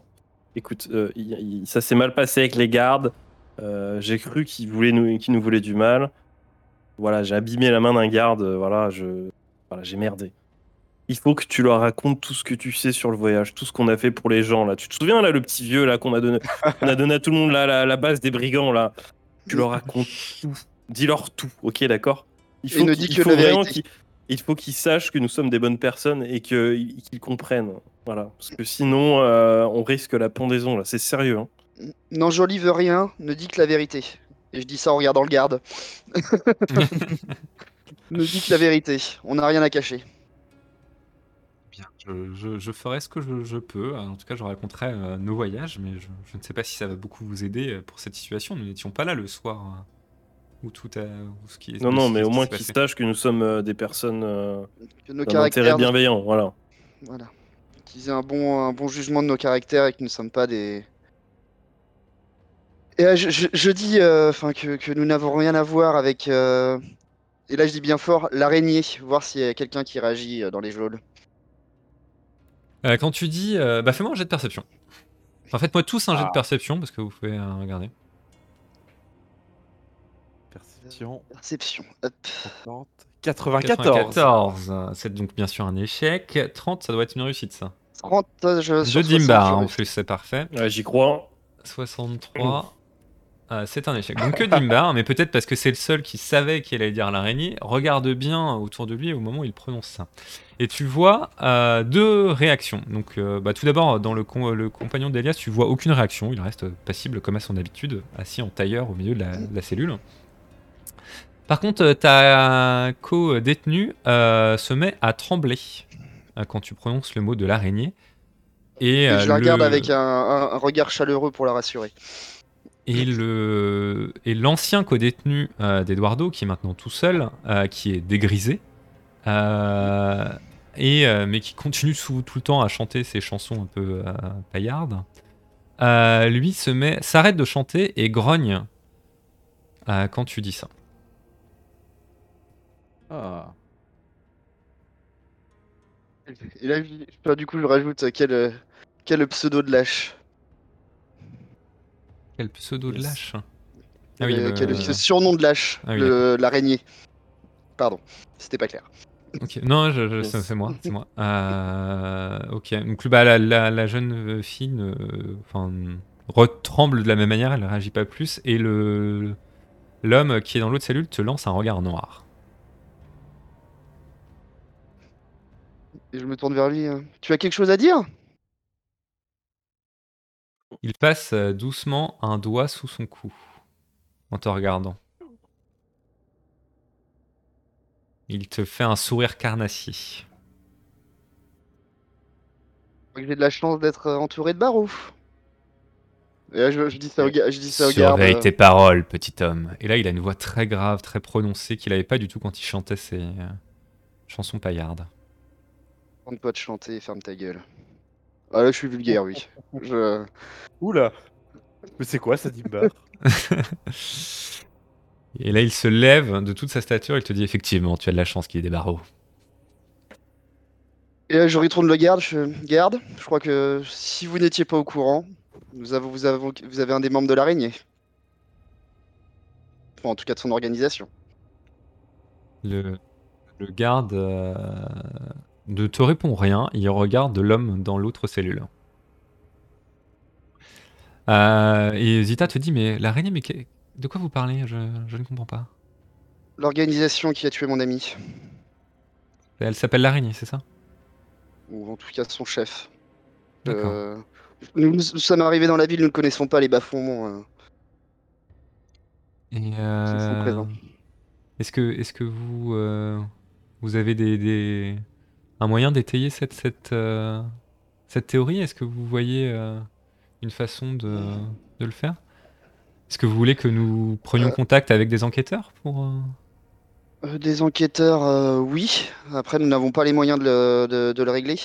Écoute, euh, il- il- ça s'est mal passé avec les gardes. Euh, j'ai cru qu'ils voulaient nous, qu'ils nous voulaient du mal. Voilà, j'ai abîmé la main d'un garde. Voilà, je, voilà, j'ai merdé. Il faut que tu leur racontes tout ce que tu sais sur le voyage, tout ce qu'on a fait pour les gens là. Tu te souviens là, le petit vieux là qu'on a donné, qu'on a donné à tout le monde là, la, la base des brigands là. Tu leur racontes tout. Dis-leur tout, ok, d'accord? Il ne il que faut la vraiment vérité. qu'ils- il faut qu'ils sachent que nous sommes des bonnes personnes et que- qu'ils comprennent. Voilà. Parce que sinon, euh, on risque la pendaison, là. C'est sérieux. hein. N'enjolive rien, ne dis que la vérité. Et je dis ça en regardant le garde. dis que la vérité, on n'a rien à cacher. Bien, je, je- je ferai ce que je, je peux. En tout cas, je raconterai euh, nos voyages, mais je, je ne sais pas si ça va beaucoup vous aider euh, pour cette situation. Nous n'étions pas là le soir euh, où tout a. où ce qui est, Non, non, mais au moins qu'ils sachent que nous sommes euh, des personnes euh, Que nos d'un intérêt caractères, bienveillant. Voilà. voilà, qu'ils aient un bon, un bon jugement de nos caractères et que nous ne sommes pas des. Et euh, je, je- je dis, euh, enfin, que, que nous n'avons rien à voir avec. euh, Et là, je dis bien fort, l'araignée. Voir s'il y a quelqu'un qui réagit euh, dans les geôles. Euh, quand tu dis. euh, bah, fais-moi un jet de perception. Enfin, faites-moi tous un jet de Ah. perception parce que vous pouvez euh, regarder. Perception. Perception. Hop. 30, 94. 94. euh, C'est donc bien sûr un échec. 30, ça doit être une réussite, ça. 30, euh, je. De sur 60, Dimbar, je hein, en plus, c'est parfait. Ouais, J'y crois. 63. Euh, c'est un échec. Donc que Dimbar, mais peut-être parce que c'est le seul qui savait qu'il allait dire l'araignée, regarde bien autour de lui au moment où il prononce ça. Et tu vois euh, deux réactions. Donc euh, bah, tout d'abord, dans le, com- le compagnon d'Elias, tu vois aucune réaction. Il reste passible comme à son habitude, assis en tailleur au milieu de la, de la cellule. Par contre, euh, ta co-détenue se met à trembler quand tu prononces le mot de l'araignée. Et, Et je la regarde le- avec un regard chaleureux pour la rassurer. Et le et l'ancien co-détenu euh, d'Eduardo, qui est maintenant tout seul, euh, qui est dégrisé, euh, et, euh, mais qui continue sous- tout le temps à chanter ses chansons un peu euh, paillardes, euh, lui se met, s'arrête de chanter et grogne euh, quand tu dis ça. Ah. Et là, je- du coup, je rajoute quel, quel pseudo de lâche. Quel pseudo de lâche Ah Quel, oui, euh, le- quel- ce surnom de lâche, Ah oui, le- l'araignée. Pardon, c'était pas clair. Non, je, je- Yes. c'est c'est moi, c'est moi. Euh, ok, donc bah, la, la- la jeune fille, ne- enfin, retremble de la même manière, elle ne réagit pas plus, et le l'homme qui est dans l'autre cellule te lance un regard noir. Et je me tourne vers lui. hein. Tu as quelque chose à dire? Il passe euh, doucement un doigt sous son cou en te regardant. Il te fait un sourire carnassier. J'ai de la chance d'être euh, entouré de barreaux. Et là, je, je dis ça au, je dis ça au garde. Surveille tes paroles, petit homme. Et là, il a une voix très grave, très prononcée, qu'il n'avait pas du tout quand il chantait ses euh, chansons paillardes. De chanter, ferme ta gueule. Ah là, je suis vulgaire, oui. Je... Oula Mais c'est quoi ça, Dimbar? Et là, il se lève de toute sa stature, il te dit effectivement, tu as de la chance qu'il y ait des barreaux. Et là, je retourne le garde. Je... Garde, je crois que si vous n'étiez pas au courant, vous avez, vous, avez, vous avez un des membres de l'araignée. Enfin, en tout cas de son organisation. Le, le garde euh, ne te répond rien, il regarde l'homme dans l'autre cellule. Euh, et Zita te dit, mais l'araignée, mais que- de quoi vous parlez? Je, je ne comprends pas. L'organisation qui a tué mon ami. Elle s'appelle l'araignée, c'est ça? Ou en tout cas son chef. D'accord. Euh, Nous, nous sommes arrivés dans la ville, nous ne connaissons pas les bas-fonds. euh. Et euh, présents. est-ce que, est-ce que vous, euh, vous avez des, des- un moyen d'étayer cette, cette, euh, cette théorie? Est-ce que vous voyez euh, une façon de, de le faire? Est-ce que vous voulez que nous prenions Euh. contact avec des enquêteurs pour des enquêteurs, oui. Après, nous n'avons pas les moyens de le, de- de le régler.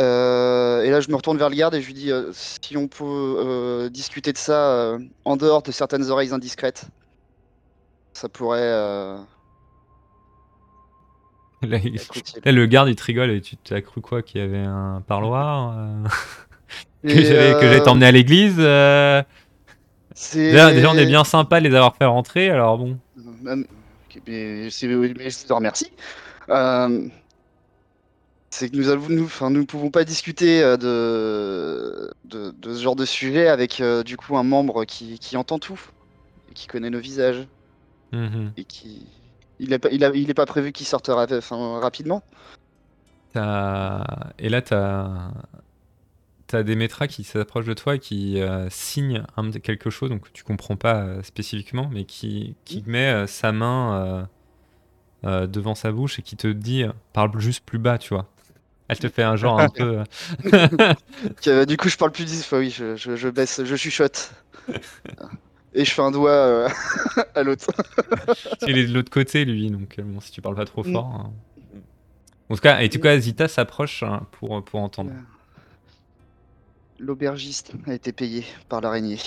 Euh, et là, je me retourne vers le garde et je lui dis euh, si on peut euh, discuter de ça en dehors de certaines oreilles indiscrètes. Ça pourrait Là, il- être utile. là, le garde il te rigole et tu t'as cru quoi qu'il y avait un parloir euh, que j'allais euh, t'emmener à l'église euh, déjà, déjà, on est bien sympa de les avoir fait rentrer alors bon Euh, ok, mais, je te remercie. Euh, c'est que nous avons, nous, enfin, nous ne pouvons pas discuter euh, de, de, de ce genre de sujet avec euh, du coup un membre qui, qui entend tout, et qui connaît nos visages Mhm. et qui, il est pas, il il pas prévu qu'il sorte ra- enfin, rapidement. Et là, t'as as des maîtras qui s'approchent de toi et qui euh, signent un- quelque chose, donc tu comprends pas euh, spécifiquement, mais qui, qui met euh, sa main euh, devant sa bouche et qui te dit, parle juste plus bas, tu vois. Elle te fait un genre un peu. euh, du coup, je parle plus dix fois, oui, je, je, je baisse, je chuchote. Et je fais un doigt euh, à l'autre. Il est de l'autre côté, lui, donc euh, bon, si tu parles pas trop Mm. fort. hein. En tout cas, et du coup, Zita s'approche hein, pour, pour entendre. L'aubergiste a été payé par l'araignée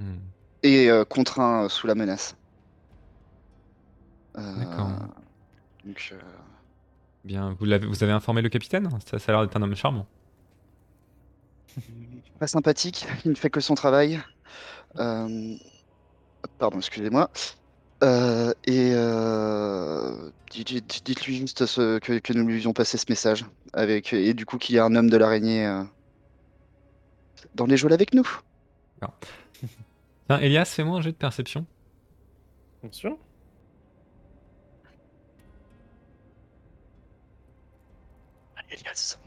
Hmm. et euh, contraint euh, sous la menace. Euh, D'accord. Donc, euh, Bien, vous, l'avez- vous avez informé le capitaine? Ça, ça a l'air d'être un homme charmant. pas sympathique, il ne fait que son travail. Euh, Pardon, excusez-moi. Euh, et euh, dites- dites- dites-lui juste ce- que, que nous lui avions passé ce message. Avec, et du coup, qu'il y a un homme de l'araignée euh, dans les geôles avec nous. Tiens, Elias, fais-moi un jet de perception. Bien sûr. Elias.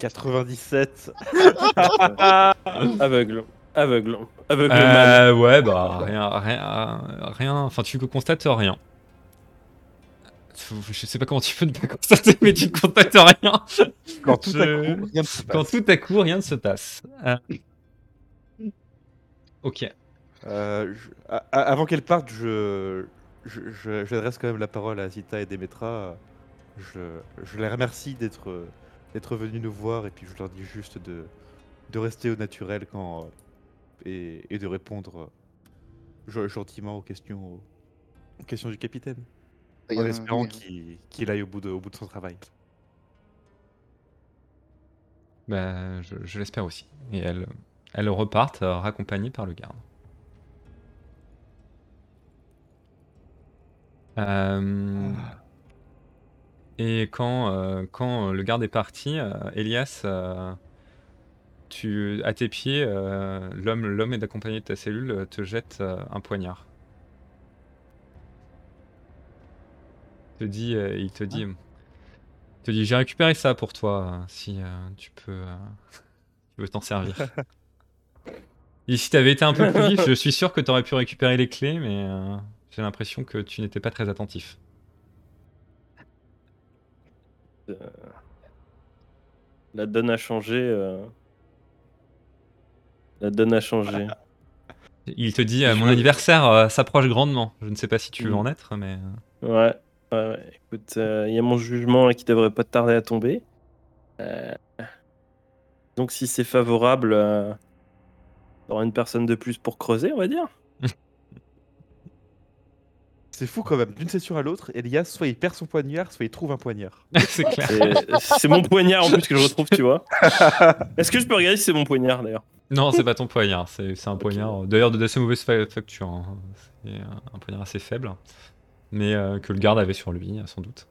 J'y crois. Ah, 97. aveugle. Aveugle. Aveugle. Euh, ouais, bah rien, rien, rien. Enfin, tu constates rien. Je sais pas comment tu peux ne pas constater, mais tu ne constates rien. Quand tout à Je- coup, rien ne se passe. Quand tout à coup, rien ne se passe. Euh, Ok. Euh, je- avant qu'elle parte, je, je, je- j'adresse quand même la parole à Zita et Demetra. Je, je les remercie d'être, d'être venus nous voir et puis je leur dis juste de, de rester au naturel quand, euh, et, et de répondre euh, ge- gentiment aux questions, aux questions du capitaine. En Euh, espérant oui. qu'il, qu'il aille au bout, de, au bout de son travail. Bah, je, je l'espère aussi. Et elles, elles repartent euh, raccompagnées par le garde. Euh, Et quand, euh, quand le garde est parti, euh, Elias, euh, tu, à tes pieds, euh, l'homme, l'homme est accompagné de ta cellule, te jette euh, un poignard. Te dit, euh, il te dit, te dit, j'ai récupéré ça pour toi, euh, si euh, tu peux, euh, tu veux t'en servir. Et si t'avais été un peu plus vif, je suis sûr que t'aurais pu récupérer les clés, mais euh, j'ai l'impression que tu n'étais pas très attentif. La donne a changé. euh. La donne a changé. Il te dit, euh, mon anniversaire euh, s'approche grandement. Je ne sais pas si tu veux Mm. en être, mais... euh, Ouais, ouais, ouais. Écoute, euh, il y a mon jugement là, qui devrait pas tarder à tomber. Euh, Donc, si c'est favorable, euh, il y aura une personne de plus pour creuser, on va dire. C'est fou quand même, d'une session à l'autre, Elias, soit il perd son poignard, soit il trouve un poignard. c'est clair. C'est mon poignard en plus que je retrouve, tu vois. Est-ce que je peux regarder si c'est mon poignard d'ailleurs? Non, c'est pas ton poignard, c'est un poignard, euh, d'ailleurs de d'assez mauvaise fa- facture. hein. C'est euh, un poignard assez faible, mais euh, que le garde avait sur lui, sans doute.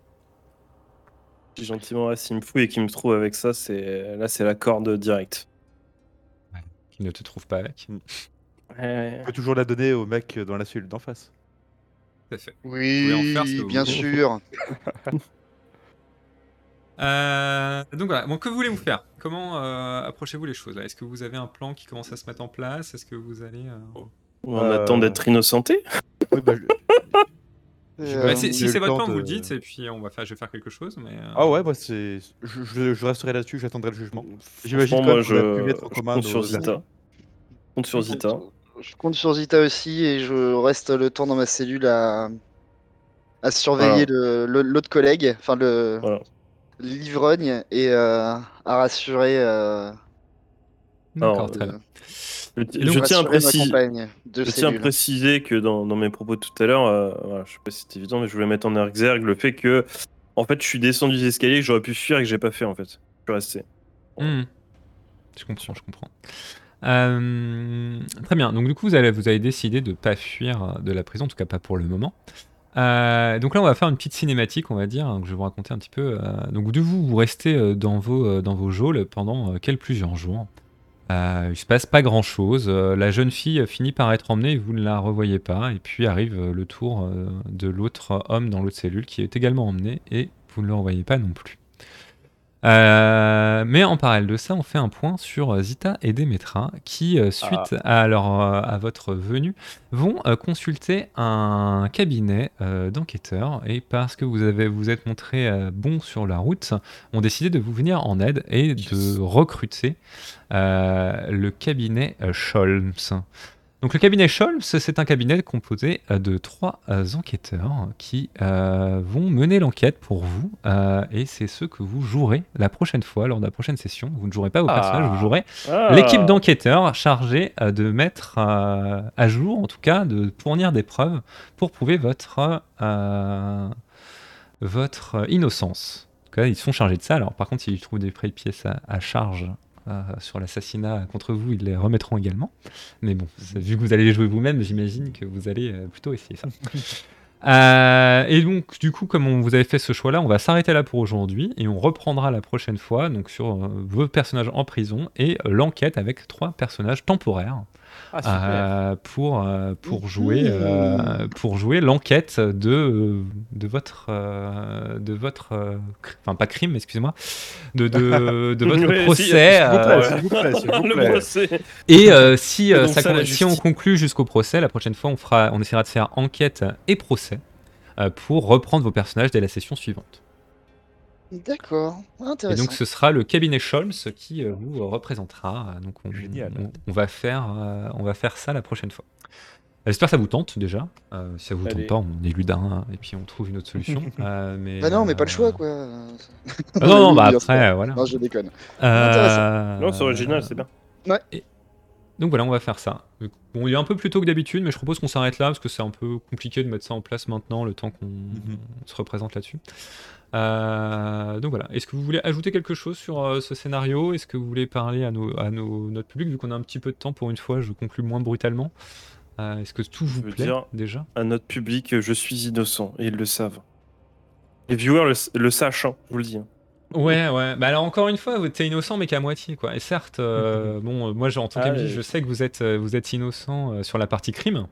Si gentiment, là, s'il me fouille et qu'il me trouve avec ça, c'est là, c'est la corde directe. Qu'il ne te trouve pas avec. Ouais. On peut toujours la donner au mec dans la cellule d'en face. Tout à fait. pouvez en faire ce Oui, que vous bien sûr. Euh, donc voilà, bon, que voulez-vous faire? Comment euh, approchez-vous les choses Est-ce que vous avez un plan qui commence à se mettre en place? Est-ce que vous allez... euh, On Euh, attend d'être innocenté. Oui, bah, je- Euh, Bah, si c'est votre plan, vous le dites, et puis on va faire, je vais faire quelque chose, mais... euh, Ah ouais, bah c'est. Je, je, je resterai là-dessus, j'attendrai le jugement. J'imagine a je, pu mettre en je commun compte sur. Zita. Je compte sur Zita. Je compte sur Zita aussi et je reste le temps dans ma cellule à, à surveiller le- le- l'autre collègue, enfin le Voilà. l'ivrogne et euh, à rassurer. euh, Alors, euh. Je, Et donc, je tiens à préciser. compagne de Je tiens à cellule. préciser que dans, dans mes propos tout à l'heure, euh, voilà, je sais pas si c'est évident, mais je voulais mettre en exergue le fait que, en fait, je suis descendu des escaliers que j'aurais pu fuir et que j'ai pas fait en fait. Je suis resté. Hmm. Je comprends, je comprends. Euh, très bien. Donc du coup, vous avez, vous avez décidé de pas fuir euh, de la prison, en tout cas pas pour le moment. Euh, donc là, on va faire une petite cinématique, on va dire, hein, que je vais vous raconter un petit peu. donc de vous, vous restez dans vos dans vos geôles pendant quelques plusieurs jours? Il se passe pas grand chose. la jeune fille finit par être emmenée et vous ne la revoyez pas. Et puis arrive le tour de l'autre homme dans l'autre cellule qui est également emmené et vous ne le revoyez pas non plus. Euh, mais en parallèle de ça, on fait un point sur euh, Zita et Demetra qui, euh, suite à, leur, à votre venue, vont consulter un cabinet euh, d'enquêteurs et parce que vous avez vous êtes montré euh, bon sur la route, ont décidé de vous venir en aide et Yes. de recruter le cabinet Scholz. Donc le cabinet Scholz, c'est un cabinet composé euh, de trois euh, enquêteurs qui euh, vont mener l'enquête pour vous euh, et c'est ceux que vous jouerez la prochaine fois lors de la prochaine session. Vous ne jouerez pas vos Ah. personnages, vous jouerez Ah. l'équipe d'enquêteurs chargée de mettre à jour, en tout cas, de fournir des preuves pour prouver votre, votre innocence. En tout cas, ils sont chargés de ça. Alors, par contre, s'ils trouvent des prêts de pièces à, à charge sur l'assassinat contre vous, ils les remettront également. Mais bon, vu que vous allez les jouer vous-même, j'imagine que vous allez euh, plutôt essayer ça. Euh, et donc, du coup, comme on vous avait fait ce choix-là, on va s'arrêter là pour aujourd'hui et on reprendra la prochaine fois donc sur euh, vos personnages en prison et euh, l'enquête avec trois personnages temporaires Ah, euh, pour, euh, pour jouer, Mhm. euh, pour jouer l'enquête de, de votre, euh, de votre euh, cr- enfin pas crime, excusez-moi, de, de, de votre procès. Et si, euh, ça si on conclut jusqu'au procès, la prochaine fois, on, fera, on essaiera de faire enquête et procès euh, pour reprendre vos personnages dès la session suivante. D'accord, Et intéressant. donc, ce sera le cabinet Scholz qui euh, vous représentera. Donc, on, Génial. on- on va faire, euh, on va faire ça la prochaine fois. J'espère que ça vous tente déjà. Euh, si ça vous Allez. tente pas, on élude un et puis on trouve une autre solution. Euh, mais, Bah non, mais pas le choix euh, quoi. Ah non, non, bah bien sûr. après, euh, voilà. Non, je déconne. Euh, Non, c'est original, c'est bien. Donc voilà, on va faire ça. Bon, il est un peu plus tôt que d'habitude, mais je propose qu'on s'arrête là parce que c'est un peu compliqué de mettre ça en place maintenant, le temps qu'on Mhm. se représente là-dessus. Euh, donc voilà. Est-ce que vous voulez ajouter quelque chose sur euh, ce scénario? Est-ce que vous voulez parler à, nos, à nos, notre public Vu qu'on a un petit peu de temps pour une fois, je conclue moins brutalement. Euh, Est-ce que tout vous plaît dire- déjà? À notre public, je suis innocent et ils le savent. Les viewers le, le sachent, hein, je vous le dis. hein. Ouais, ouais. Bah alors encore une fois, vous êtes innocent, mais qu'à moitié, quoi. Et certes, euh, bon, euh, moi, en tant Ah, je sais que vous êtes, euh, vous êtes innocent euh, sur la partie crime.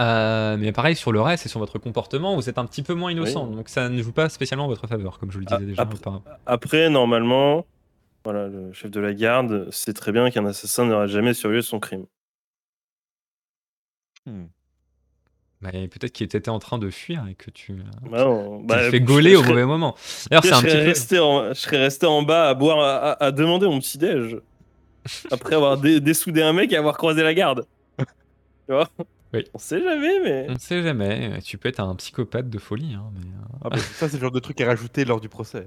Euh, mais pareil, sur le reste et sur votre comportement, vous êtes un petit peu moins innocent. Oui. Donc ça ne joue pas spécialement en votre faveur, comme je vous le disais Ah, déjà. après-. Après, normalement, voilà, le chef de la garde sait très bien qu'un assassin n'aurait jamais surveillé son crime. Hmm. Mais peut-être qu'il était en train de fuir et que tu, Bah non, bah, je- gauler au serais- mauvais moment. D'ailleurs, je c'est un serais petit peu... resté en, je serais resté en bas à boire, à, à- à demander mon petit déj. Après avoir dé- dessoudé un mec et avoir croisé la garde. Tu vois? Oui. On sait jamais, mais. On ne sait jamais. Tu peux être un psychopathe de folie. hein, mais, euh, Ah, bah, ça, c'est le genre de truc à rajouter lors du procès.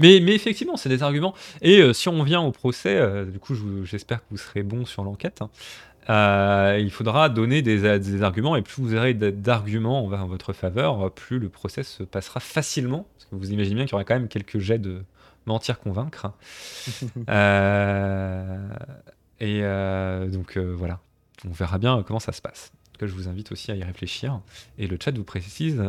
Mais, mais effectivement, c'est des arguments. Et euh, si on vient au procès, euh, du coup, j'espère que vous serez bon sur l'enquête. hein. Euh, il faudra donner des, arguments, et plus vous aurez d'arguments en, votre faveur, plus le procès se passera facilement. Parce que vous imaginez bien qu'il y aura quand même quelques jets de mentir-convaincre. Euh, et euh, donc voilà, on verra bien comment ça se passe. En tout cas, je vous invite aussi à y réfléchir. Et le chat vous précise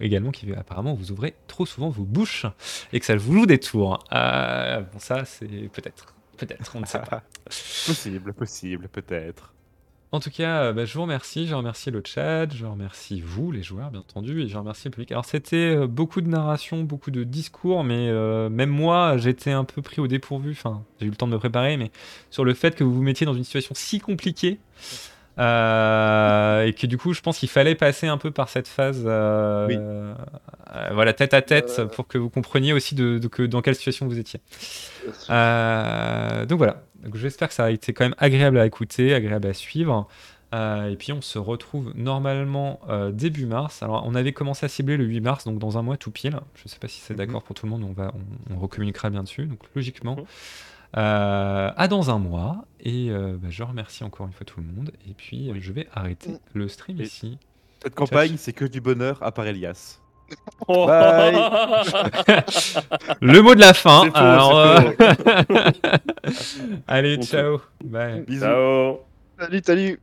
également qu'apparemment vous ouvrez trop souvent vos bouches et que ça vous joue des tours. Bon, ça, c'est peut-être. Peut-être, on ne sait pas. Possible, possible, peut-être. En tout cas, euh, bah, je vous remercie. Je remercie le chat. Je remercie vous, les joueurs, bien entendu. Et je remercie le public. Alors, c'était euh, beaucoup de narration, beaucoup de discours, mais euh, même moi, j'étais un peu pris au dépourvu. Enfin, j'ai eu le temps de me préparer, mais sur le fait que vous vous mettiez dans une situation si compliquée. Euh, et que du coup, je pense qu'il fallait passer un peu par cette phase, euh, Oui. euh, voilà, tête à tête, pour que vous compreniez aussi de, de que, dans quelle situation vous étiez. Donc voilà, donc, j'espère que ça a été quand même agréable à écouter, agréable à suivre. Et puis on se retrouve normalement début mars. Alors on avait commencé à cibler le 8 mars, donc dans un mois tout pile. Je ne sais pas si c'est Mhm. d'accord pour tout le monde, on, va, on, on recommuniquera bien dessus, donc logiquement. Mhm. Euh, à dans un mois. Et euh, bah, je remercie encore une fois tout le monde. Et puis euh, je vais arrêter Mhm. le stream Et- ici. Cette campagne, c'est que du bonheur à part Elias. Oh. Bye. Le mot de la fin. Faux, alors, euh, Allez, ciao. Bye. Bisous. Ciao. Salut, salut.